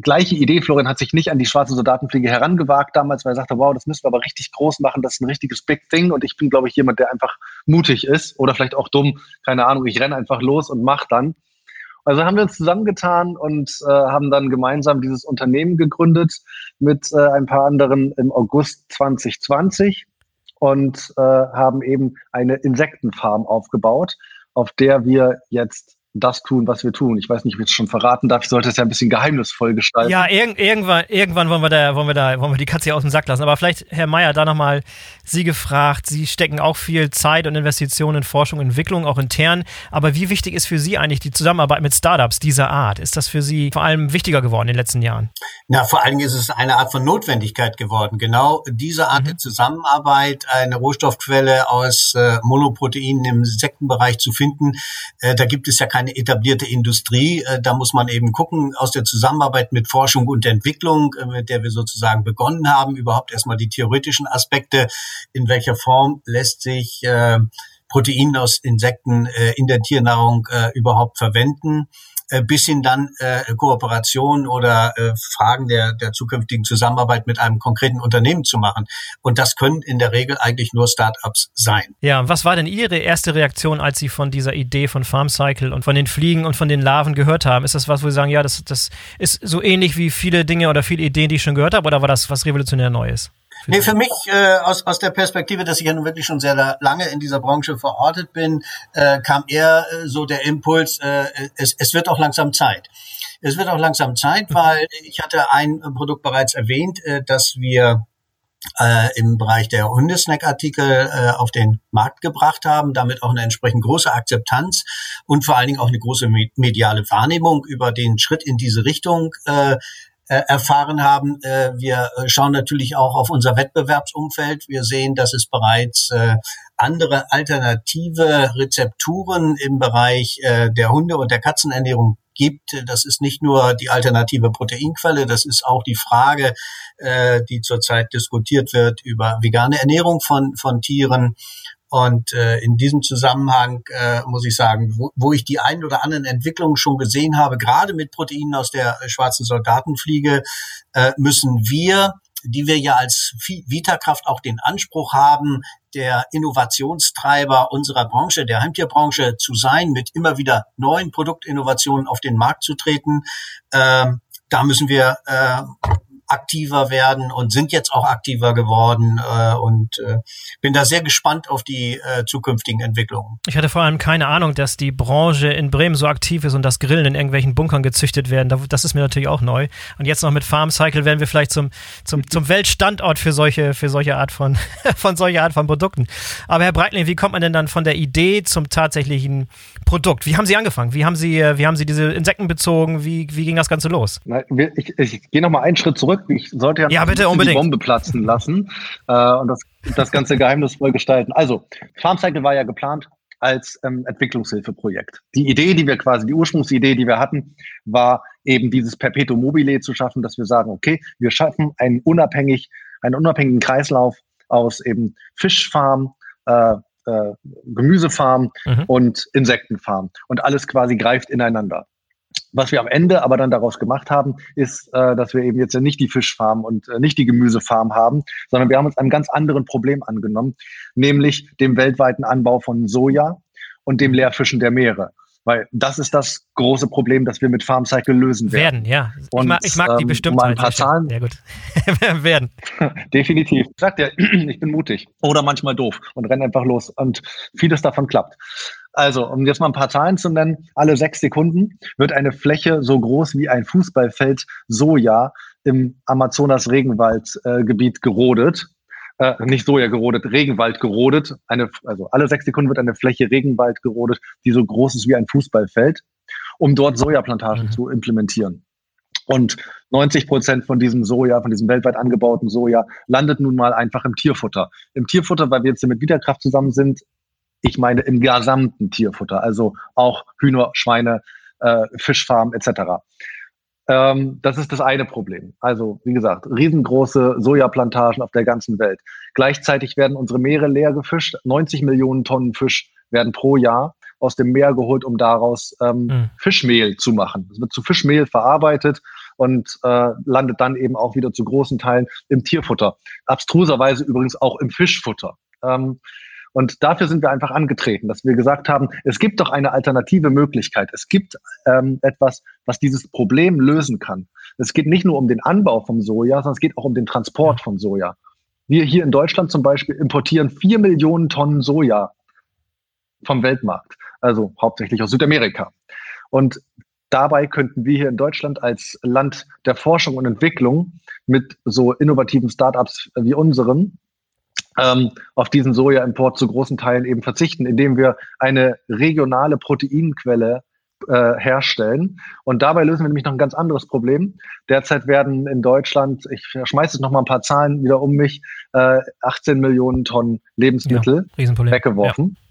gleiche Idee, Florian hat sich nicht an die schwarze Soldatenfliege herangewagt damals, weil er sagte, wow, das müssen wir aber richtig groß machen, das ist ein richtiges Big Thing und ich bin, glaube ich, jemand, der einfach mutig ist oder vielleicht auch dumm, keine Ahnung, ich renne einfach los und mach dann. Also haben wir uns zusammengetan und äh, haben dann gemeinsam dieses Unternehmen gegründet mit äh, ein paar anderen im August 2020 und äh, haben eben eine Insektenfarm aufgebaut, auf der wir jetzt das tun, was wir tun. Ich weiß nicht, ob ich es schon verraten darf. Ich sollte es ja ein bisschen geheimnisvoll gestalten. Ja, irg irgendwann, irgendwann wollen wir da, wollen wir da, wollen wir die Katze hier aus dem Sack lassen. Aber vielleicht, Herr Mayer, da nochmal Sie gefragt. Sie stecken auch viel Zeit und Investitionen in Forschung und Entwicklung, auch intern. Aber wie wichtig ist für Sie eigentlich die Zusammenarbeit mit Startups dieser Art? Ist das für Sie vor allem wichtiger geworden in den letzten Jahren? Na, vor allen Dingen ist es eine Art von Notwendigkeit geworden. Genau diese Art mhm. der Zusammenarbeit, eine Rohstoffquelle aus äh, Monoproteinen im Insektenbereich zu finden, äh, da gibt es ja keine etablierte Industrie. Äh, da muss man eben gucken, aus der Zusammenarbeit mit Forschung und Entwicklung, äh, mit der wir sozusagen begonnen haben, überhaupt erstmal die theoretischen Aspekte, in welcher Form lässt sich äh, Protein aus Insekten in der Tiernahrung überhaupt verwenden bis hin dann äh, Kooperation oder äh, Fragen der, der zukünftigen Zusammenarbeit mit einem konkreten Unternehmen zu machen. Und das können in der Regel eigentlich nur Startups sein. Ja, was war denn Ihre erste Reaktion, als Sie von dieser Idee von Farm Cycle und von den Fliegen und von den Larven gehört haben? Ist das was, wo Sie sagen, ja, das, das ist so ähnlich wie viele Dinge oder viele Ideen, die ich schon gehört habe, oder war das was revolutionär Neues? Nee, für mich äh, aus, aus der Perspektive, dass ich ja nun wirklich schon sehr lange in dieser Branche verortet bin, äh, kam eher äh, so der Impuls, äh, es, es wird auch langsam Zeit. Es wird auch langsam Zeit, mhm. weil ich hatte ein Produkt bereits erwähnt, äh, dass wir äh, im Bereich der Hundesnack-Artikel äh, auf den Markt gebracht haben, damit auch eine entsprechend große Akzeptanz und vor allen Dingen auch eine große mediale Wahrnehmung über den Schritt in diese Richtung äh, äh, erfahren haben. Äh, wir äh, schauen natürlich auch auf unser Wettbewerbsumfeld. Wir sehen, dass es bereits andere alternative Rezepturen im Bereich der Hunde- und der Katzenernährung gibt. Das ist nicht nur die alternative Proteinquelle, das ist auch die Frage, die zurzeit diskutiert wird über vegane Ernährung von, von Tieren. Und äh, in diesem Zusammenhang äh, muss ich sagen, wo, wo ich die ein oder anderen Entwicklungen schon gesehen habe, gerade mit Proteinen aus der äh, schwarzen Soldatenfliege, äh, müssen wir die wir ja als Vitakraft auch den Anspruch haben, der Innovationstreiber unserer Branche, der Heimtierbranche zu sein, mit immer wieder neuen Produktinnovationen auf den Markt zu treten. Ähm, da müssen wir äh, aktiver werden und sind jetzt auch aktiver geworden äh, und äh, bin da sehr gespannt auf die äh, zukünftigen Entwicklungen. Ich hatte vor allem keine Ahnung, dass die Branche in Bremen so aktiv ist und das Grillen in irgendwelchen Bunkern gezüchtet werden. Das ist mir natürlich auch neu. Und jetzt noch mit Farm Cycle werden wir vielleicht zum, zum, zum Weltstandort für solche, für solche Art von, von solcher Art von Produkten. Aber Herr Breitling, wie kommt man denn dann von der Idee zum tatsächlichen Produkt? Wie haben Sie angefangen? Wie haben Sie, wie haben Sie diese Insekten bezogen? Wie, wie ging das Ganze los? Ich, ich gehe noch mal einen Schritt zurück zurück. Ich sollte ja, ja bitte, unbedingt. die Bombe platzen lassen äh, und das, das Ganze geheimnisvoll gestalten. Also, FarmCycle war ja geplant als ähm, Entwicklungshilfeprojekt. Die Idee, die wir quasi, die Ursprungsidee, die wir hatten, war eben dieses Perpetuum mobile zu schaffen, dass wir sagen, okay, wir schaffen einen unabhängig, einen unabhängigen Kreislauf aus eben Fischfarm, äh, äh, Gemüsefarm mhm. und Insektenfarm. Und alles quasi greift ineinander. Was wir am Ende aber dann daraus gemacht haben, ist, äh, dass wir eben jetzt ja nicht die Fischfarm und äh, nicht die Gemüsefarm haben, sondern wir haben uns einem ganz anderen Problem angenommen, nämlich dem weltweiten Anbau von Soja und dem Leerfischen der Meere. Weil das ist das große Problem, das wir mit Farm Cycle lösen werden. Werden, ja. Und, ich, mag, ich mag die ähm, bestimmt. Mal ein paar Zahlen. Ja, gut. werden. Definitiv. Ich sag dir, ich bin mutig. Oder manchmal doof und renne einfach los. Und vieles davon klappt. Also, um jetzt mal ein paar Zahlen zu nennen, alle sechs Sekunden wird eine Fläche so groß wie ein Fußballfeld Soja im Amazonas-Regenwaldgebiet äh, gerodet. Äh, nicht Soja gerodet, Regenwald gerodet. Eine, also alle sechs Sekunden wird eine Fläche Regenwald gerodet, die so groß ist wie ein Fußballfeld, um dort Sojaplantagen mhm. zu implementieren. Und 90 Prozent von diesem Soja, von diesem weltweit angebauten Soja, landet nun mal einfach im Tierfutter. Im Tierfutter, weil wir jetzt mit Wiederkraft zusammen sind, ich meine im gesamten Tierfutter, also auch Hühner, Schweine, äh, Fischfarmen etc. Ähm, das ist das eine Problem. Also wie gesagt, riesengroße Sojaplantagen auf der ganzen Welt. Gleichzeitig werden unsere Meere leer gefischt. 90 Millionen Tonnen Fisch werden pro Jahr aus dem Meer geholt, um daraus ähm, mhm. Fischmehl zu machen. Es wird zu Fischmehl verarbeitet und äh, landet dann eben auch wieder zu großen Teilen im Tierfutter. Abstruserweise übrigens auch im Fischfutter. Ähm, und dafür sind wir einfach angetreten, dass wir gesagt haben, es gibt doch eine alternative Möglichkeit. Es gibt ähm, etwas, was dieses Problem lösen kann. Es geht nicht nur um den Anbau vom Soja, sondern es geht auch um den Transport von Soja. Wir hier in Deutschland zum Beispiel importieren vier Millionen Tonnen Soja vom Weltmarkt, also hauptsächlich aus Südamerika. Und dabei könnten wir hier in Deutschland als Land der Forschung und Entwicklung mit so innovativen Startups wie unseren ähm, auf diesen Sojaimport zu großen Teilen eben verzichten, indem wir eine regionale Proteinquelle äh, herstellen. Und dabei lösen wir nämlich noch ein ganz anderes Problem. Derzeit werden in Deutschland, ich schmeiße jetzt noch mal ein paar Zahlen wieder um mich, äh, 18 Millionen Tonnen Lebensmittel ja, weggeworfen. Ja.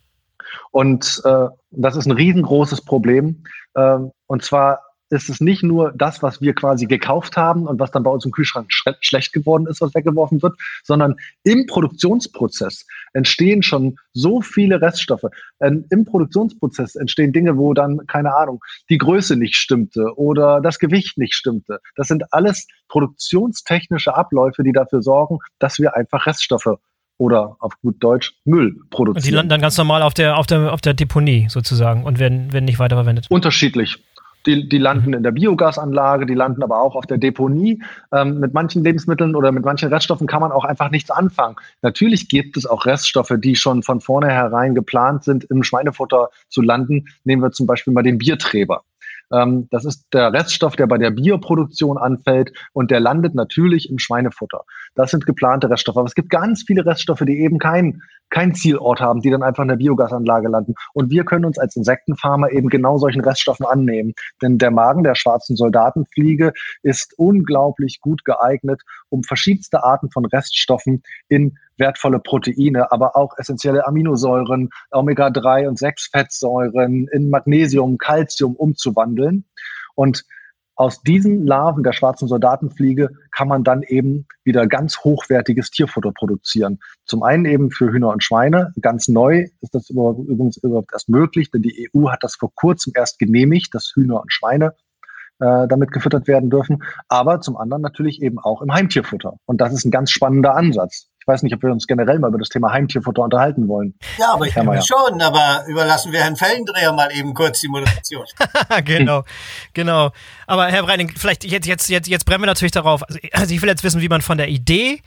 Und äh, das ist ein riesengroßes Problem. Äh, und zwar ist es nicht nur das, was wir quasi gekauft haben und was dann bei uns im Kühlschrank schlecht geworden ist, was weggeworfen wird, sondern im Produktionsprozess entstehen schon so viele Reststoffe. Ähm, Im Produktionsprozess entstehen Dinge, wo dann, keine Ahnung, die Größe nicht stimmte oder das Gewicht nicht stimmte. Das sind alles produktionstechnische Abläufe, die dafür sorgen, dass wir einfach Reststoffe oder auf gut Deutsch Müll produzieren. Und die landen dann ganz normal auf der, auf der, auf der Deponie sozusagen und werden, werden nicht weiterverwendet? Unterschiedlich. Die, die landen in der Biogasanlage, die landen aber auch auf der Deponie. Ähm, mit manchen Lebensmitteln oder mit manchen Reststoffen kann man auch einfach nichts anfangen. Natürlich gibt es auch Reststoffe, die schon von vornherein geplant sind, im Schweinefutter zu landen. Nehmen wir zum Beispiel mal den Bierträber. Ähm, das ist der Reststoff, der bei der Bioproduktion anfällt und der landet natürlich im Schweinefutter. Das sind geplante Reststoffe. Aber es gibt ganz viele Reststoffe, die eben kein, kein Zielort haben, die dann einfach in der Biogasanlage landen. Und wir können uns als Insektenfarmer eben genau solchen Reststoffen annehmen. Denn der Magen der schwarzen Soldatenfliege ist unglaublich gut geeignet, um verschiedenste Arten von Reststoffen in wertvolle Proteine, aber auch essentielle Aminosäuren, Omega-3 und 6 Fettsäuren in Magnesium, Calcium umzuwandeln. Und aus diesen Larven der schwarzen Soldatenfliege kann man dann eben wieder ganz hochwertiges Tierfutter produzieren. Zum einen eben für Hühner und Schweine. Ganz neu ist das übrigens überhaupt erst möglich, denn die EU hat das vor kurzem erst genehmigt, dass Hühner und Schweine äh, damit gefüttert werden dürfen. Aber zum anderen natürlich eben auch im Heimtierfutter. Und das ist ein ganz spannender Ansatz. Ich weiß nicht, ob wir uns generell mal über das Thema Heimtierfutter unterhalten wollen. Ja, aber ich denke schon, aber überlassen wir Herrn Fellendreher mal eben kurz die Moderation. genau, genau. Aber Herr Breining, vielleicht jetzt, jetzt, jetzt, jetzt brennen wir natürlich darauf. Also, also ich will jetzt wissen, wie man von der Idee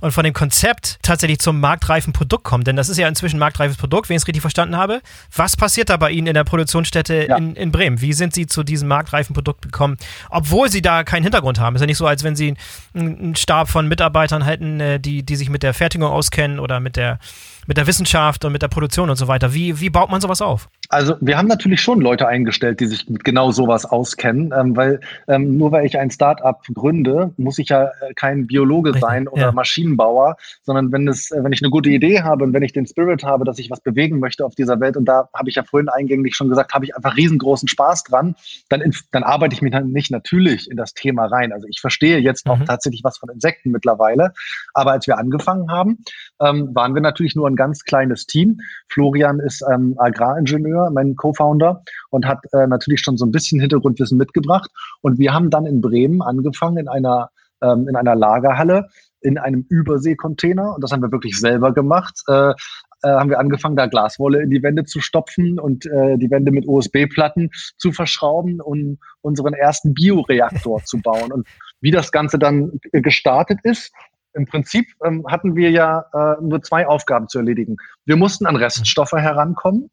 und von dem Konzept tatsächlich zum marktreifen Produkt kommt. Denn das ist ja inzwischen ein marktreifes Produkt, wenn ich es richtig verstanden habe. Was passiert da bei Ihnen in der Produktionsstätte ja. in, in Bremen? Wie sind Sie zu diesem marktreifen Produkt gekommen, obwohl Sie da keinen Hintergrund haben? Ist ja nicht so, als wenn Sie einen Stab von Mitarbeitern hätten, äh, die, die sich mit der Fertigung auskennen oder mit der mit der Wissenschaft und mit der Produktion und so weiter. Wie, wie baut man sowas auf? Also wir haben natürlich schon Leute eingestellt, die sich mit genau sowas auskennen, ähm, weil ähm, nur weil ich ein Startup gründe, muss ich ja äh, kein Biologe Richtig, sein oder ja. Maschinenbauer, sondern wenn es, äh, wenn ich eine gute Idee habe und wenn ich den Spirit habe, dass ich was bewegen möchte auf dieser Welt und da habe ich ja vorhin eingänglich schon gesagt, habe ich einfach riesengroßen Spaß dran, dann, dann arbeite ich mich dann nicht natürlich in das Thema rein. Also ich verstehe jetzt auch mhm. tatsächlich was von Insekten mittlerweile, aber als wir angefangen haben, ähm, waren wir natürlich nur ein ganz kleines Team. Florian ist ähm, Agraringenieur, mein Co-Founder, und hat äh, natürlich schon so ein bisschen Hintergrundwissen mitgebracht. Und wir haben dann in Bremen angefangen in einer, ähm, in einer Lagerhalle in einem Überseekontainer. Und das haben wir wirklich selber gemacht. Äh, äh, haben wir angefangen, da Glaswolle in die Wände zu stopfen und äh, die Wände mit USB-Platten zu verschrauben und unseren ersten Bioreaktor zu bauen. Und wie das Ganze dann gestartet ist, im Prinzip ähm, hatten wir ja äh, nur zwei Aufgaben zu erledigen. Wir mussten an Reststoffe herankommen.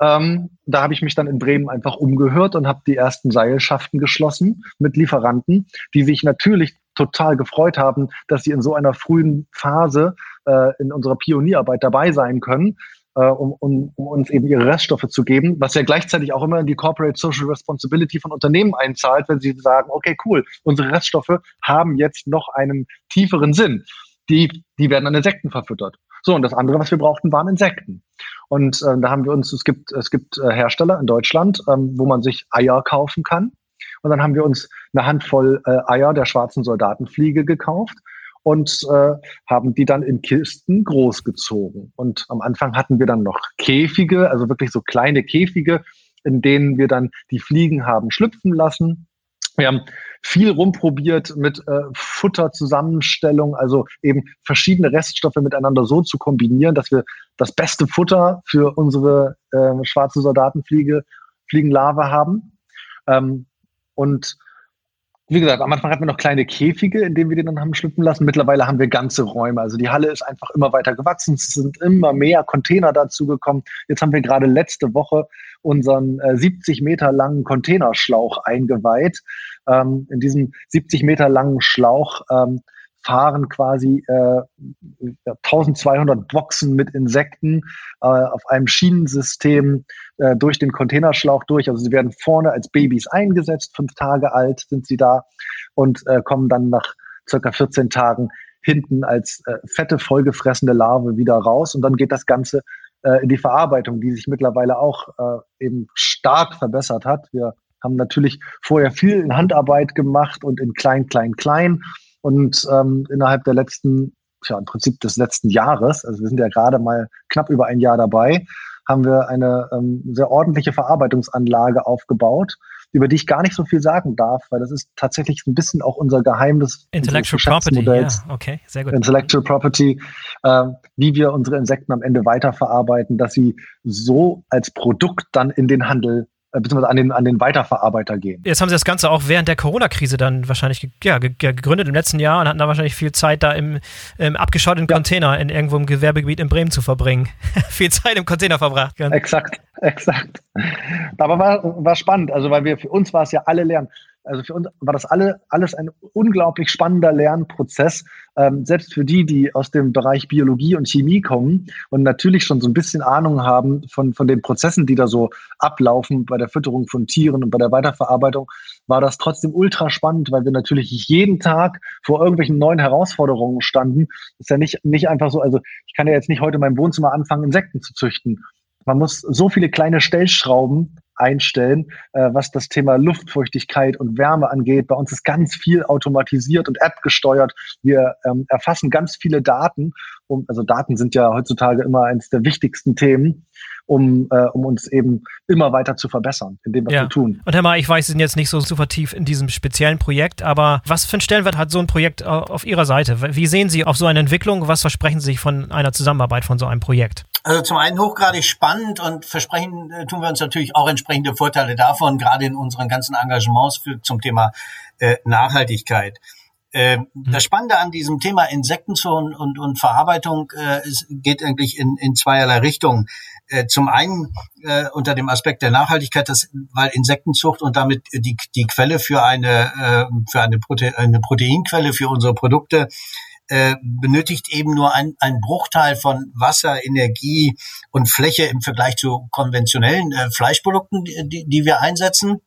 Ähm, da habe ich mich dann in Bremen einfach umgehört und habe die ersten Seilschaften geschlossen mit Lieferanten, die sich natürlich total gefreut haben, dass sie in so einer frühen Phase äh, in unserer Pionierarbeit dabei sein können äh, um, um, um uns eben ihre Reststoffe zu geben, was ja gleichzeitig auch immer in die Corporate Social Responsibility von Unternehmen einzahlt, wenn sie sagen, okay, cool, unsere Reststoffe haben jetzt noch einen tieferen Sinn. Die, die werden an Insekten verfüttert. So, und das andere, was wir brauchten, waren Insekten. Und äh, da haben wir uns, es gibt, es gibt äh, Hersteller in Deutschland, ähm, wo man sich Eier kaufen kann. Und dann haben wir uns eine Handvoll äh, Eier der schwarzen Soldatenfliege gekauft und äh, haben die dann in Kisten großgezogen. Und am Anfang hatten wir dann noch Käfige, also wirklich so kleine Käfige, in denen wir dann die Fliegen haben schlüpfen lassen. Wir haben viel rumprobiert mit äh, Futterzusammenstellung, also eben verschiedene Reststoffe miteinander so zu kombinieren, dass wir das beste Futter für unsere äh, schwarze Soldatenfliege, Fliegenlarve haben. Ähm, und wie gesagt, am Anfang hatten wir noch kleine Käfige, in denen wir den dann haben schlüpfen lassen. Mittlerweile haben wir ganze Räume. Also die Halle ist einfach immer weiter gewachsen. Es sind immer mehr Container dazugekommen. Jetzt haben wir gerade letzte Woche unseren äh, 70 Meter langen Containerschlauch eingeweiht. Ähm, in diesem 70 Meter langen Schlauch ähm, fahren quasi äh, 1200 Boxen mit Insekten äh, auf einem Schienensystem äh, durch den Containerschlauch durch. Also sie werden vorne als Babys eingesetzt, fünf Tage alt sind sie da und äh, kommen dann nach circa 14 Tagen hinten als äh, fette, vollgefressene Larve wieder raus und dann geht das Ganze äh, in die Verarbeitung, die sich mittlerweile auch äh, eben stark verbessert hat. Wir haben natürlich vorher viel in Handarbeit gemacht und in klein, klein, klein und ähm, innerhalb der letzten tja, im Prinzip des letzten Jahres, also wir sind ja gerade mal knapp über ein Jahr dabei, haben wir eine ähm, sehr ordentliche Verarbeitungsanlage aufgebaut, über die ich gar nicht so viel sagen darf, weil das ist tatsächlich ein bisschen auch unser Geheimnis. Intellectual Property, ja, okay, sehr gut. Intellectual Property, äh, wie wir unsere Insekten am Ende weiterverarbeiten, dass sie so als Produkt dann in den Handel beziehungsweise an den, an den Weiterverarbeiter gehen. Jetzt haben Sie das Ganze auch während der Corona-Krise dann wahrscheinlich ja, gegründet im letzten Jahr und hatten da wahrscheinlich viel Zeit, da im, im abgeschotteten ja. Container in irgendwo im Gewerbegebiet in Bremen zu verbringen. viel Zeit im Container verbracht. Exakt, exakt. Aber war, war spannend, also weil wir für uns war es ja alle lernen. Also für uns war das alle, alles ein unglaublich spannender Lernprozess, ähm, selbst für die, die aus dem Bereich Biologie und Chemie kommen und natürlich schon so ein bisschen Ahnung haben von, von den Prozessen, die da so ablaufen bei der Fütterung von Tieren und bei der Weiterverarbeitung, war das trotzdem ultra spannend, weil wir natürlich jeden Tag vor irgendwelchen neuen Herausforderungen standen. ist ja nicht, nicht einfach so, also ich kann ja jetzt nicht heute in meinem Wohnzimmer anfangen, Insekten zu züchten. Man muss so viele kleine Stellschrauben einstellen, äh, was das Thema Luftfeuchtigkeit und Wärme angeht. Bei uns ist ganz viel automatisiert und App gesteuert. Wir ähm, erfassen ganz viele Daten. Um, also Daten sind ja heutzutage immer eines der wichtigsten Themen um, äh, um uns eben immer weiter zu verbessern in dem, was ja. wir tun. Und Herr Ma, ich weiß, Sie sind jetzt nicht so super tief in diesem speziellen Projekt, aber was für einen Stellenwert hat so ein Projekt äh, auf Ihrer Seite? Wie sehen Sie auf so eine Entwicklung? Was versprechen Sie sich von einer Zusammenarbeit von so einem Projekt? Also zum einen hochgradig spannend und versprechen äh, tun wir uns natürlich auch entsprechende Vorteile davon, gerade in unseren ganzen Engagements für, zum Thema äh, Nachhaltigkeit. Äh, das Spannende an diesem Thema Insektenzucht und, und Verarbeitung äh, ist, geht eigentlich in, in zweierlei Richtungen. Äh, zum einen äh, unter dem Aspekt der Nachhaltigkeit, dass, weil Insektenzucht und damit die, die Quelle für eine, äh, für eine, Prote eine Proteinquelle für unsere Produkte äh, benötigt eben nur ein, ein Bruchteil von Wasser, Energie und Fläche im Vergleich zu konventionellen äh, Fleischprodukten, die, die wir einsetzen.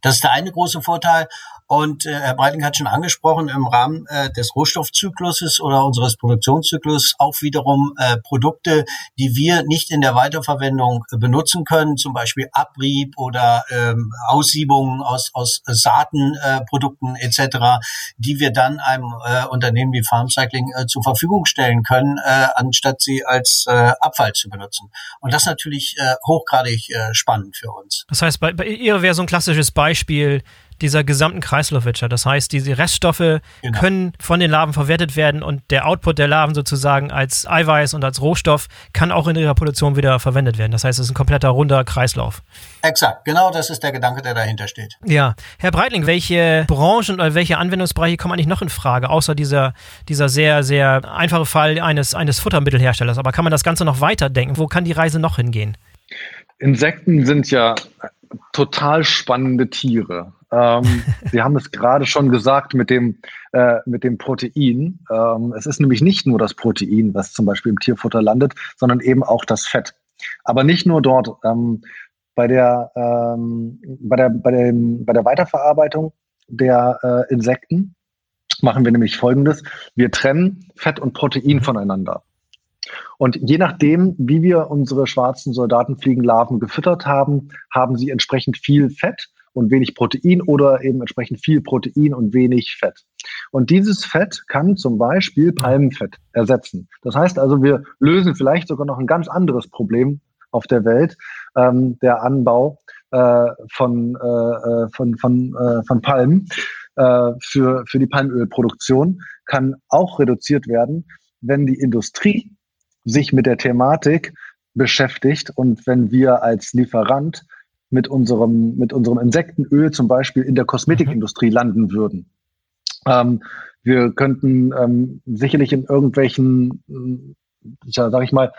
Das ist der eine große Vorteil. Und äh, Herr Breitling hat schon angesprochen, im Rahmen äh, des Rohstoffzykluses oder unseres Produktionszyklus auch wiederum äh, Produkte, die wir nicht in der Weiterverwendung äh, benutzen können, zum Beispiel Abrieb oder ähm, Aussiebungen aus, aus Saatenprodukten äh, etc., die wir dann einem äh, Unternehmen wie Farmcycling äh, zur Verfügung stellen können, äh, anstatt sie als äh, Abfall zu benutzen. Und das natürlich äh, hochgradig äh, spannend für uns. Das heißt, bei, bei ihr wäre so ein klassisches Beispiel, dieser gesamten Kreislaufwirtschaft. Das heißt, diese Reststoffe genau. können von den Larven verwertet werden und der Output der Larven sozusagen als Eiweiß und als Rohstoff kann auch in ihrer Produktion wieder verwendet werden. Das heißt, es ist ein kompletter runder Kreislauf. Exakt, genau das ist der Gedanke, der dahinter steht. Ja. Herr Breitling, welche Branchen oder welche Anwendungsbereiche kommen eigentlich noch in Frage, außer dieser, dieser sehr, sehr einfache Fall eines, eines Futtermittelherstellers? Aber kann man das Ganze noch weiterdenken? Wo kann die Reise noch hingehen? Insekten sind ja total spannende Tiere. Ähm, Sie haben es gerade schon gesagt mit dem, äh, mit dem Protein. Ähm, es ist nämlich nicht nur das Protein, was zum Beispiel im Tierfutter landet, sondern eben auch das Fett. Aber nicht nur dort. Ähm, bei, der, ähm, bei, der, bei, dem, bei der Weiterverarbeitung der äh, Insekten machen wir nämlich Folgendes. Wir trennen Fett und Protein voneinander. Und je nachdem, wie wir unsere schwarzen Soldatenfliegenlarven gefüttert haben, haben sie entsprechend viel Fett und wenig Protein oder eben entsprechend viel Protein und wenig Fett. Und dieses Fett kann zum Beispiel Palmenfett ersetzen. Das heißt also, wir lösen vielleicht sogar noch ein ganz anderes Problem auf der Welt, ähm, der Anbau äh, von, äh, äh von, von, äh, von Palmen äh, für, für die Palmölproduktion kann auch reduziert werden, wenn die Industrie sich mit der Thematik beschäftigt und wenn wir als Lieferant mit unserem, mit unserem Insektenöl zum Beispiel in der Kosmetikindustrie mhm. landen würden. Ähm, wir könnten ähm, sicherlich in irgendwelchen, ja, sag ich mal,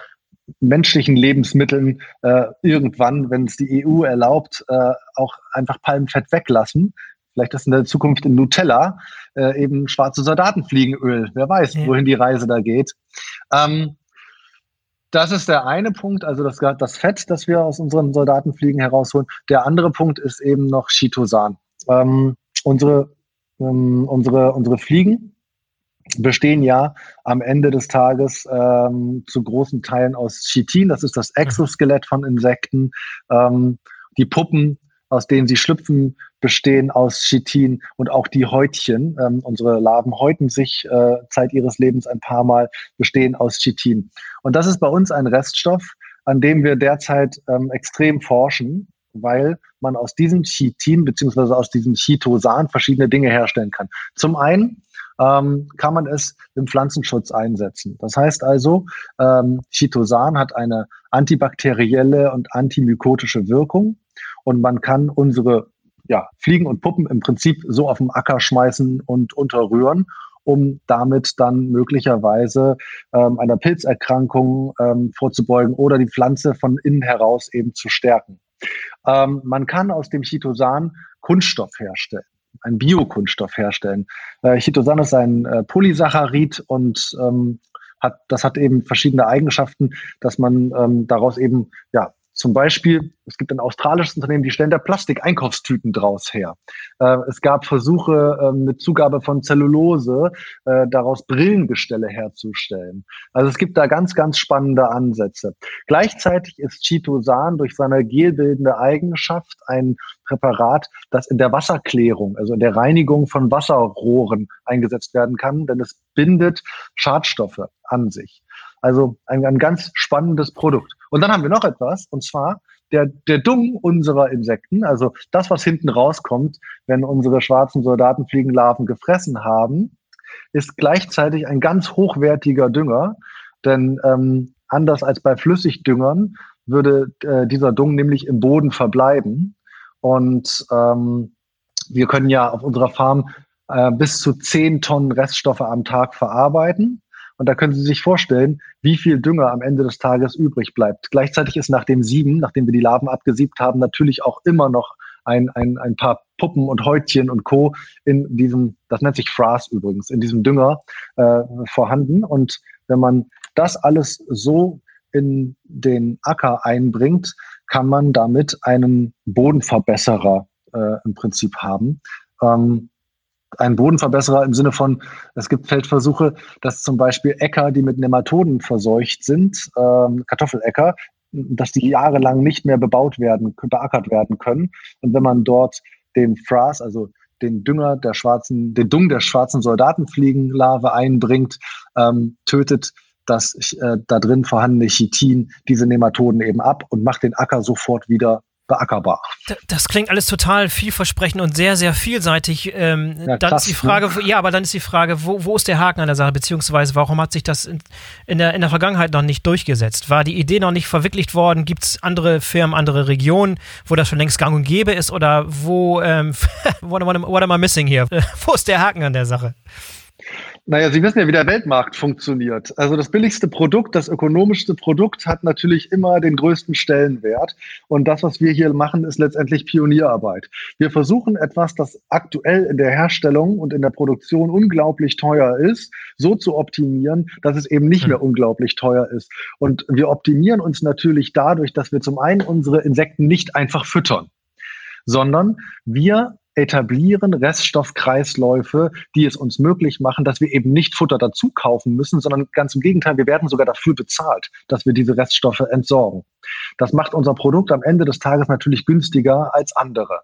menschlichen Lebensmitteln äh, irgendwann, wenn es die EU erlaubt, äh, auch einfach Palmfett weglassen. Vielleicht ist in der Zukunft in Nutella äh, eben schwarze Soldatenfliegenöl. Wer weiß, ja. wohin die Reise da geht. Ähm, das ist der eine Punkt, also das, das Fett, das wir aus unseren Soldatenfliegen herausholen. Der andere Punkt ist eben noch Chitosan. Ähm, unsere, ähm, unsere, unsere Fliegen bestehen ja am Ende des Tages ähm, zu großen Teilen aus Chitin. Das ist das Exoskelett von Insekten. Ähm, die Puppen, aus denen sie schlüpfen, bestehen aus Chitin und auch die Häutchen, ähm, unsere Larven häuten sich äh, Zeit ihres Lebens ein paar Mal, bestehen aus Chitin. Und das ist bei uns ein Reststoff, an dem wir derzeit ähm, extrem forschen, weil man aus diesem Chitin beziehungsweise aus diesem Chitosan verschiedene Dinge herstellen kann. Zum einen ähm, kann man es im Pflanzenschutz einsetzen. Das heißt also, ähm, Chitosan hat eine antibakterielle und antimykotische Wirkung und man kann unsere ja, Fliegen und Puppen im Prinzip so auf dem Acker schmeißen und unterrühren um damit dann möglicherweise ähm, einer Pilzerkrankung ähm, vorzubeugen oder die Pflanze von innen heraus eben zu stärken. Ähm, man kann aus dem Chitosan Kunststoff herstellen ein Biokunststoff herstellen. Äh, Chitosan ist ein äh, Polysaccharid und ähm, hat, das hat eben verschiedene Eigenschaften, dass man ähm, daraus eben ja, zum Beispiel, es gibt ein australisches Unternehmen, die stellen da Plastik-Einkaufstüten draus her. Äh, es gab Versuche äh, mit Zugabe von Zellulose, äh, daraus Brillengestelle herzustellen. Also es gibt da ganz, ganz spannende Ansätze. Gleichzeitig ist Chitosan durch seine gelbildende Eigenschaft ein Präparat, das in der Wasserklärung, also in der Reinigung von Wasserrohren eingesetzt werden kann, denn es bindet Schadstoffe an sich. Also ein, ein ganz spannendes Produkt. Und dann haben wir noch etwas, und zwar der, der Dung unserer Insekten, also das, was hinten rauskommt, wenn unsere schwarzen Soldatenfliegenlarven gefressen haben, ist gleichzeitig ein ganz hochwertiger Dünger, denn ähm, anders als bei Flüssigdüngern würde äh, dieser Dung nämlich im Boden verbleiben. Und ähm, wir können ja auf unserer Farm äh, bis zu zehn Tonnen Reststoffe am Tag verarbeiten. Und da können Sie sich vorstellen, wie viel Dünger am Ende des Tages übrig bleibt. Gleichzeitig ist nach dem Sieben, nachdem wir die Larven abgesiebt haben, natürlich auch immer noch ein, ein, ein paar Puppen und Häutchen und Co. in diesem, das nennt sich Fraß übrigens, in diesem Dünger äh, vorhanden. Und wenn man das alles so in den Acker einbringt, kann man damit einen Bodenverbesserer äh, im Prinzip haben. Ähm, ein Bodenverbesserer im Sinne von, es gibt Feldversuche, dass zum Beispiel Äcker, die mit Nematoden verseucht sind, ähm, Kartoffeläcker, dass die jahrelang nicht mehr bebaut werden, beackert werden können. Und wenn man dort den Fraß, also den Dünger der schwarzen, den Dung der schwarzen Soldatenfliegenlarve einbringt, ähm, tötet das äh, da drin vorhandene Chitin diese Nematoden eben ab und macht den Acker sofort wieder beackerbar. Das klingt alles total vielversprechend und sehr, sehr vielseitig. Ähm, ja, dann krass, ist die Frage, ne? ja, aber dann ist die Frage, wo, wo ist der Haken an der Sache, beziehungsweise warum hat sich das in, in, der, in der Vergangenheit noch nicht durchgesetzt? War die Idee noch nicht verwirklicht worden? Gibt es andere Firmen, andere Regionen, wo das schon längst gang und gäbe ist? Oder wo, ähm, what, what, what am I missing here? wo ist der Haken an der Sache? Naja, Sie wissen ja, wie der Weltmarkt funktioniert. Also das billigste Produkt, das ökonomischste Produkt hat natürlich immer den größten Stellenwert. Und das, was wir hier machen, ist letztendlich Pionierarbeit. Wir versuchen etwas, das aktuell in der Herstellung und in der Produktion unglaublich teuer ist, so zu optimieren, dass es eben nicht hm. mehr unglaublich teuer ist. Und wir optimieren uns natürlich dadurch, dass wir zum einen unsere Insekten nicht einfach füttern sondern wir etablieren Reststoffkreisläufe, die es uns möglich machen, dass wir eben nicht Futter dazu kaufen müssen, sondern ganz im Gegenteil, wir werden sogar dafür bezahlt, dass wir diese Reststoffe entsorgen. Das macht unser Produkt am Ende des Tages natürlich günstiger als andere.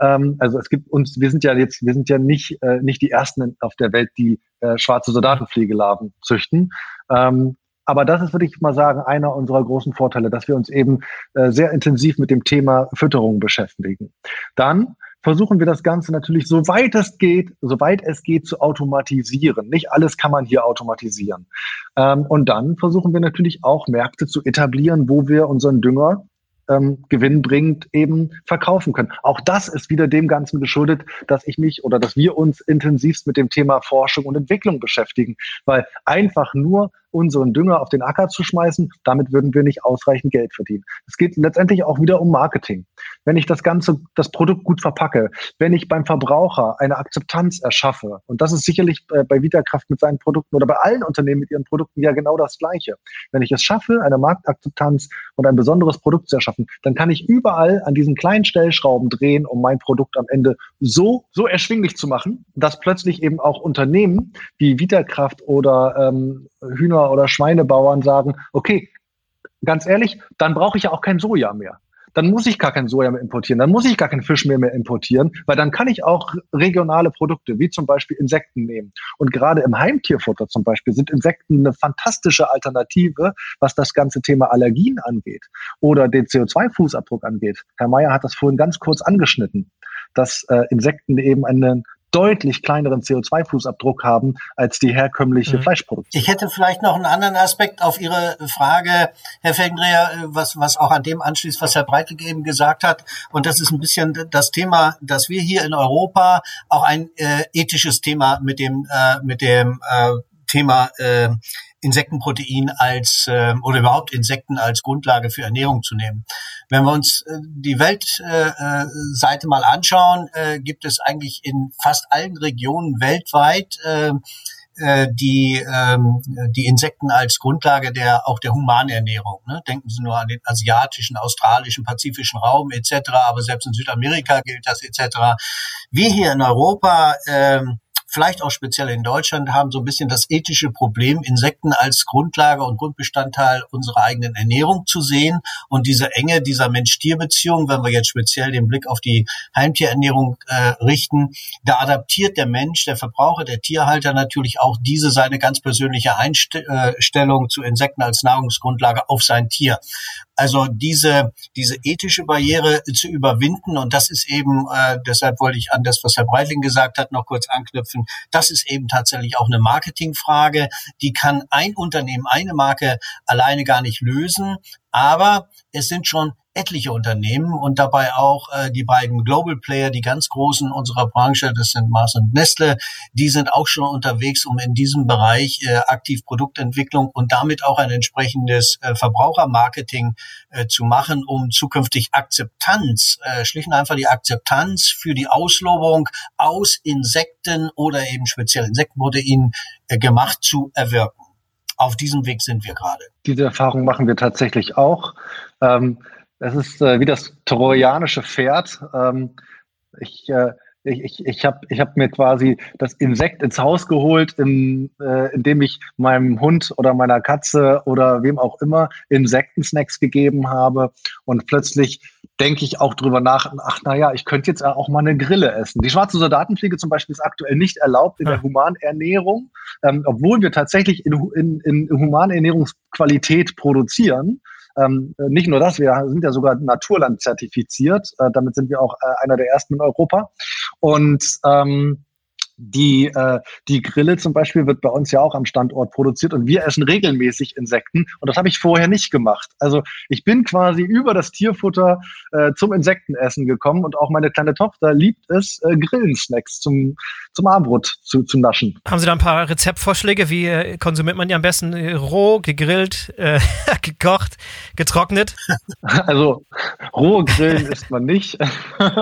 Ähm, also es gibt uns, wir sind ja jetzt, wir sind ja nicht, äh, nicht die ersten auf der Welt, die äh, schwarze Soldatenfliegelarven züchten. Ähm, aber das ist, würde ich mal sagen, einer unserer großen Vorteile, dass wir uns eben äh, sehr intensiv mit dem Thema Fütterung beschäftigen. Dann versuchen wir das Ganze natürlich, soweit es geht, soweit es geht, zu automatisieren. Nicht alles kann man hier automatisieren. Ähm, und dann versuchen wir natürlich auch Märkte zu etablieren, wo wir unseren Dünger ähm, gewinnbringend eben verkaufen können. Auch das ist wieder dem Ganzen geschuldet, dass ich mich oder dass wir uns intensivst mit dem Thema Forschung und Entwicklung beschäftigen, weil einfach nur unseren Dünger auf den Acker zu schmeißen, damit würden wir nicht ausreichend Geld verdienen. Es geht letztendlich auch wieder um Marketing. Wenn ich das Ganze, das Produkt gut verpacke, wenn ich beim Verbraucher eine Akzeptanz erschaffe, und das ist sicherlich äh, bei Vitakraft mit seinen Produkten oder bei allen Unternehmen mit ihren Produkten ja genau das Gleiche. Wenn ich es schaffe, eine Marktakzeptanz und ein besonderes Produkt zu erschaffen, dann kann ich überall an diesen kleinen Stellschrauben drehen, um mein Produkt am Ende so, so erschwinglich zu machen, dass plötzlich eben auch Unternehmen wie Vitakraft oder ähm, Hühner- oder Schweinebauern sagen, okay, ganz ehrlich, dann brauche ich ja auch kein Soja mehr. dann muss ich gar kein Soja mehr importieren, dann muss ich gar keinen Fisch mehr, mehr importieren, weil dann kann ich auch regionale Produkte, wie zum Beispiel Insekten nehmen. Und gerade im Heimtierfutter zum Beispiel sind Insekten eine fantastische Alternative, was das ganze Thema Allergien angeht oder den CO2-Fußabdruck angeht. Herr Mayer hat das vorhin ganz kurz angeschnitten, dass äh, Insekten eben einen deutlich kleineren CO2-Fußabdruck haben als die herkömmliche mhm. Fleischproduktion. Ich hätte vielleicht noch einen anderen Aspekt auf Ihre Frage, Herr Felgendreher, was, was auch an dem anschließt, was Herr Breitling eben gesagt hat. Und das ist ein bisschen das Thema, dass wir hier in Europa auch ein äh, ethisches Thema mit dem, äh, mit dem äh, Thema äh, Insektenprotein als äh, oder überhaupt Insekten als Grundlage für Ernährung zu nehmen. Wenn wir uns äh, die Weltseite äh, mal anschauen, äh, gibt es eigentlich in fast allen Regionen weltweit äh, äh, die, ähm, die Insekten als Grundlage der auch der Humanernährung. Ne? Denken Sie nur an den asiatischen, australischen, pazifischen Raum etc., aber selbst in Südamerika gilt das etc. Wir hier in Europa ähm, vielleicht auch speziell in Deutschland, haben so ein bisschen das ethische Problem, Insekten als Grundlage und Grundbestandteil unserer eigenen Ernährung zu sehen und diese Enge dieser Mensch-Tier-Beziehung, wenn wir jetzt speziell den Blick auf die Heimtierernährung äh, richten, da adaptiert der Mensch, der Verbraucher, der Tierhalter natürlich auch diese seine ganz persönliche Einstellung äh, zu Insekten als Nahrungsgrundlage auf sein Tier. Also diese, diese ethische Barriere zu überwinden und das ist eben, äh, deshalb wollte ich an das, was Herr Breitling gesagt hat, noch kurz anknüpfen, das ist eben tatsächlich auch eine Marketingfrage, die kann ein Unternehmen, eine Marke alleine gar nicht lösen, aber es sind schon etliche Unternehmen und dabei auch äh, die beiden Global Player, die ganz großen unserer Branche, das sind Mars und Nestle, die sind auch schon unterwegs, um in diesem Bereich äh, aktiv Produktentwicklung und damit auch ein entsprechendes äh, Verbrauchermarketing äh, zu machen, um zukünftig Akzeptanz, äh, schlicht und einfach die Akzeptanz für die Auslobung aus Insekten oder eben speziell Insektenproteinen äh, gemacht zu erwirken. Auf diesem Weg sind wir gerade. Diese Erfahrung machen wir tatsächlich auch. Ähm, es ist äh, wie das trojanische Pferd. Ähm, ich äh, ich, ich, ich habe ich hab mir quasi das Insekt ins Haus geholt, in, äh, indem ich meinem Hund oder meiner Katze oder wem auch immer Insektensnacks gegeben habe. Und plötzlich denke ich auch drüber nach, ach naja, ich könnte jetzt auch mal eine Grille essen. Die schwarze Soldatenfliege zum Beispiel ist aktuell nicht erlaubt in der Humanernährung, ähm, obwohl wir tatsächlich in, in, in Humanernährungsqualität produzieren. Ähm, nicht nur das, wir sind ja sogar Naturland zertifiziert. Äh, damit sind wir auch äh, einer der ersten in Europa. Und ähm, die, äh, die Grille zum Beispiel wird bei uns ja auch am Standort produziert und wir essen regelmäßig Insekten und das habe ich vorher nicht gemacht. Also ich bin quasi über das Tierfutter äh, zum Insektenessen gekommen und auch meine kleine Tochter liebt es, äh, Grillensnacks zum, zum Abendbrot zu, zu naschen. Haben Sie da ein paar Rezeptvorschläge? Wie äh, konsumiert man die am besten? Äh, roh, gegrillt, äh, gekocht, getrocknet? Also roh grillen isst man nicht.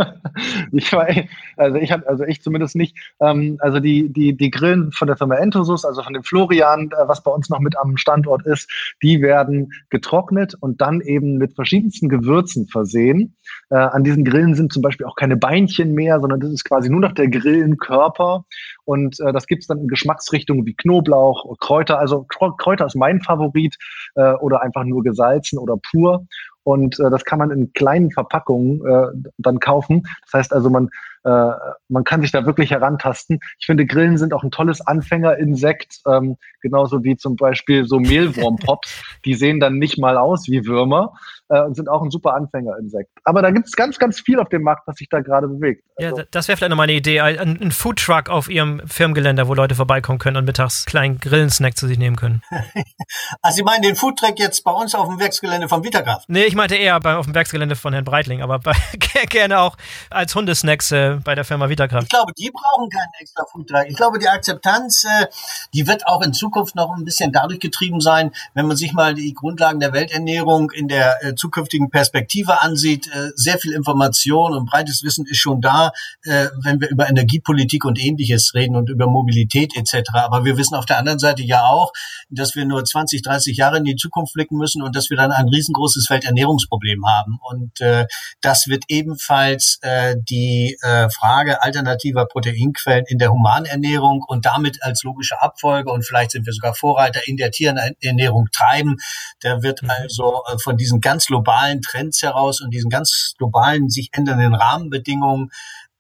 ich war, also ich habe, also ich zumindest nicht. Ähm, also die, die, die Grillen von der Firma Entosus, also von dem Florian, äh, was bei uns noch mit am Standort ist, die werden getrocknet und dann eben mit verschiedensten Gewürzen versehen. Äh, an diesen Grillen sind zum Beispiel auch keine Beinchen mehr, sondern das ist quasi nur noch der Grillenkörper. Und äh, das gibt's dann in Geschmacksrichtungen wie Knoblauch, Kräuter. Also Kräuter ist mein Favorit äh, oder einfach nur gesalzen oder pur. Und äh, das kann man in kleinen Verpackungen äh, dann kaufen. Das heißt also, man äh, man kann sich da wirklich herantasten. Ich finde, Grillen sind auch ein tolles Anfängerinsekt, ähm, genauso wie zum Beispiel so Mehlwurmpops. Die sehen dann nicht mal aus wie Würmer äh, und sind auch ein super Anfängerinsekt. Aber da gibt es ganz, ganz viel auf dem Markt, was sich da gerade bewegt. Also, ja, das wäre vielleicht nochmal eine Idee. Ein, ein Foodtruck auf Ihrem Firmengelände, wo Leute vorbeikommen können und mittags kleinen Grillensnack zu sich nehmen können. also Sie meinen den Foodtruck jetzt bei uns auf dem Werksgelände von Vitakraft? Nee, ich meinte eher bei, auf dem Werksgelände von Herrn Breitling, aber bei, gerne auch als Hundesnacks äh, bei der Firma Vitakraft? Ich glaube, die brauchen keinen extra Foodtruck. Ich glaube, die Akzeptanz, äh, die wird auch in Zukunft noch ein bisschen dadurch getrieben sein, wenn man sich mal die Grundlagen der Welternährung in der äh, zukünftigen Perspektive ansieht. Äh, sehr viel Information und breites Wissen ist schon da, äh, wenn wir über Energiepolitik und ähnliches reden und über Mobilität etc. Aber wir wissen auf der anderen Seite ja auch, dass wir nur 20, 30 Jahre in die Zukunft blicken müssen und dass wir dann ein riesengroßes Welternährungsproblem haben. Und äh, das wird ebenfalls äh, die äh, Frage alternativer Proteinquellen in der Humanernährung und damit als logische Abfolge und vielleicht sind wir sogar Vorreiter in der Tierernährung treiben. Der wird mhm. also äh, von diesen ganz globalen Trends heraus und diesen ganz globalen sich ändernden Rahmenbedingungen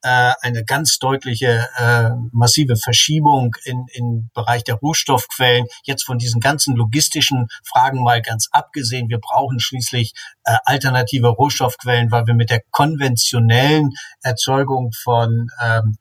äh, eine ganz deutliche äh, massive Verschiebung in, im Bereich der Rohstoffquellen. Jetzt von diesen ganzen logistischen Fragen mal ganz abgesehen. Wir brauchen schließlich äh, alternative Rohstoffquellen, weil wir mit der konventionellen Erzeugung von ähm,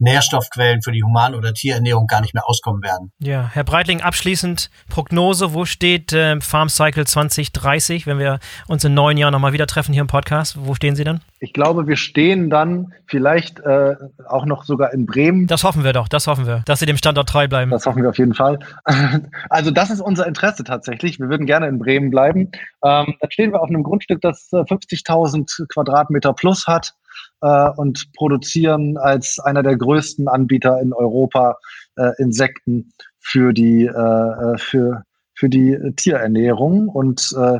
Nährstoffquellen für die Human- oder Tierernährung gar nicht mehr auskommen werden. Ja, Herr Breitling, abschließend Prognose, wo steht äh, Farm Cycle 2030, wenn wir uns in neun Jahren nochmal wieder treffen hier im Podcast, wo stehen Sie dann? Ich glaube, wir stehen dann vielleicht äh, auch noch sogar in Bremen. Das hoffen wir doch, das hoffen wir, dass Sie dem Standort treu bleiben. Das hoffen wir auf jeden Fall. Also das ist unser Interesse tatsächlich. Wir würden gerne in Bremen bleiben. Ähm, da stehen wir auf einem Grundstück, das 50.000 äh, Quadratmeter plus hat äh, und produzieren als einer der größten Anbieter in Europa äh, Insekten für die, äh, äh für, für die Tierernährung und äh,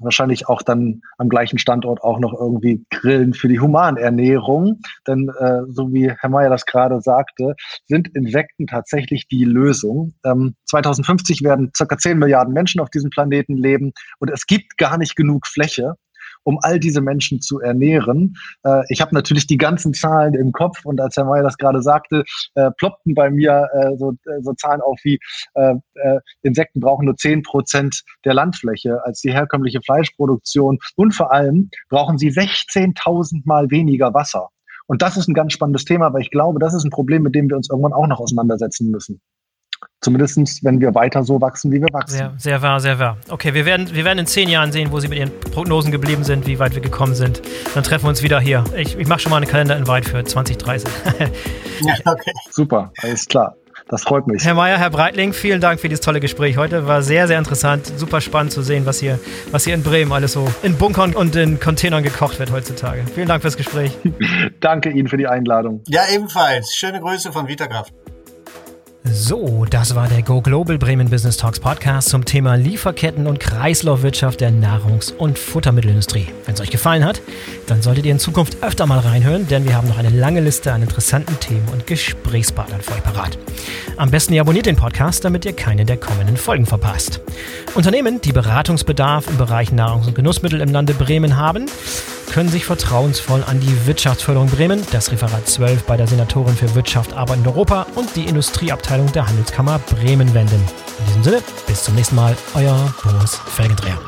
wahrscheinlich auch dann am gleichen Standort auch noch irgendwie Grillen für die Humanernährung. Denn äh, so wie Herr Mayer das gerade sagte, sind Insekten tatsächlich die Lösung. Ähm, 2050 werden circa 10 Milliarden Menschen auf diesem Planeten leben und es gibt gar nicht genug Fläche, um all diese Menschen zu ernähren. Äh, ich habe natürlich die ganzen Zahlen im Kopf und als Herr Mayer das gerade sagte, äh, ploppten bei mir äh, so, äh, so Zahlen auf wie äh, äh, Insekten brauchen nur zehn Prozent der Landfläche als die herkömmliche Fleischproduktion und vor allem brauchen sie 16.000 Mal weniger Wasser. Und das ist ein ganz spannendes Thema, weil ich glaube, das ist ein Problem, mit dem wir uns irgendwann auch noch auseinandersetzen müssen. Zumindest, wenn wir weiter so wachsen, wie wir wachsen. Sehr, sehr wahr, sehr wahr. Okay, wir werden, wir werden in zehn Jahren sehen, wo Sie mit Ihren Prognosen geblieben sind, wie weit wir gekommen sind. Dann treffen wir uns wieder hier. Ich, ich mache schon mal einen Kalender in Weit für 2030. ja, okay. Super, alles klar. Das freut mich. Herr Mayer, Herr Breitling, vielen Dank für dieses tolle Gespräch heute. War sehr, sehr interessant. Super spannend zu sehen, was hier, was hier in Bremen alles so in Bunkern und in Containern gekocht wird heutzutage. Vielen Dank fürs Gespräch. Danke Ihnen für die Einladung. Ja, ebenfalls. Schöne Grüße von Vitakraft. So, das war der Go Global Bremen Business Talks Podcast zum Thema Lieferketten und Kreislaufwirtschaft der Nahrungs- und Futtermittelindustrie. Wenn es euch gefallen hat, dann solltet ihr in Zukunft öfter mal reinhören, denn wir haben noch eine lange Liste an interessanten Themen und Gesprächspartnern für euch parat. Am besten ihr abonniert den Podcast, damit ihr keine der kommenden Folgen verpasst. Unternehmen, die Beratungsbedarf im Bereich Nahrungs- und Genussmittel im Lande Bremen haben, können sich vertrauensvoll an die Wirtschaftsförderung Bremen, das Referat 12 bei der Senatorin für Wirtschaft, Arbeit in Europa und die Industrieabteilung der Handelskammer Bremen wenden. In diesem Sinne, bis zum nächsten Mal, euer Boris Felgendreher.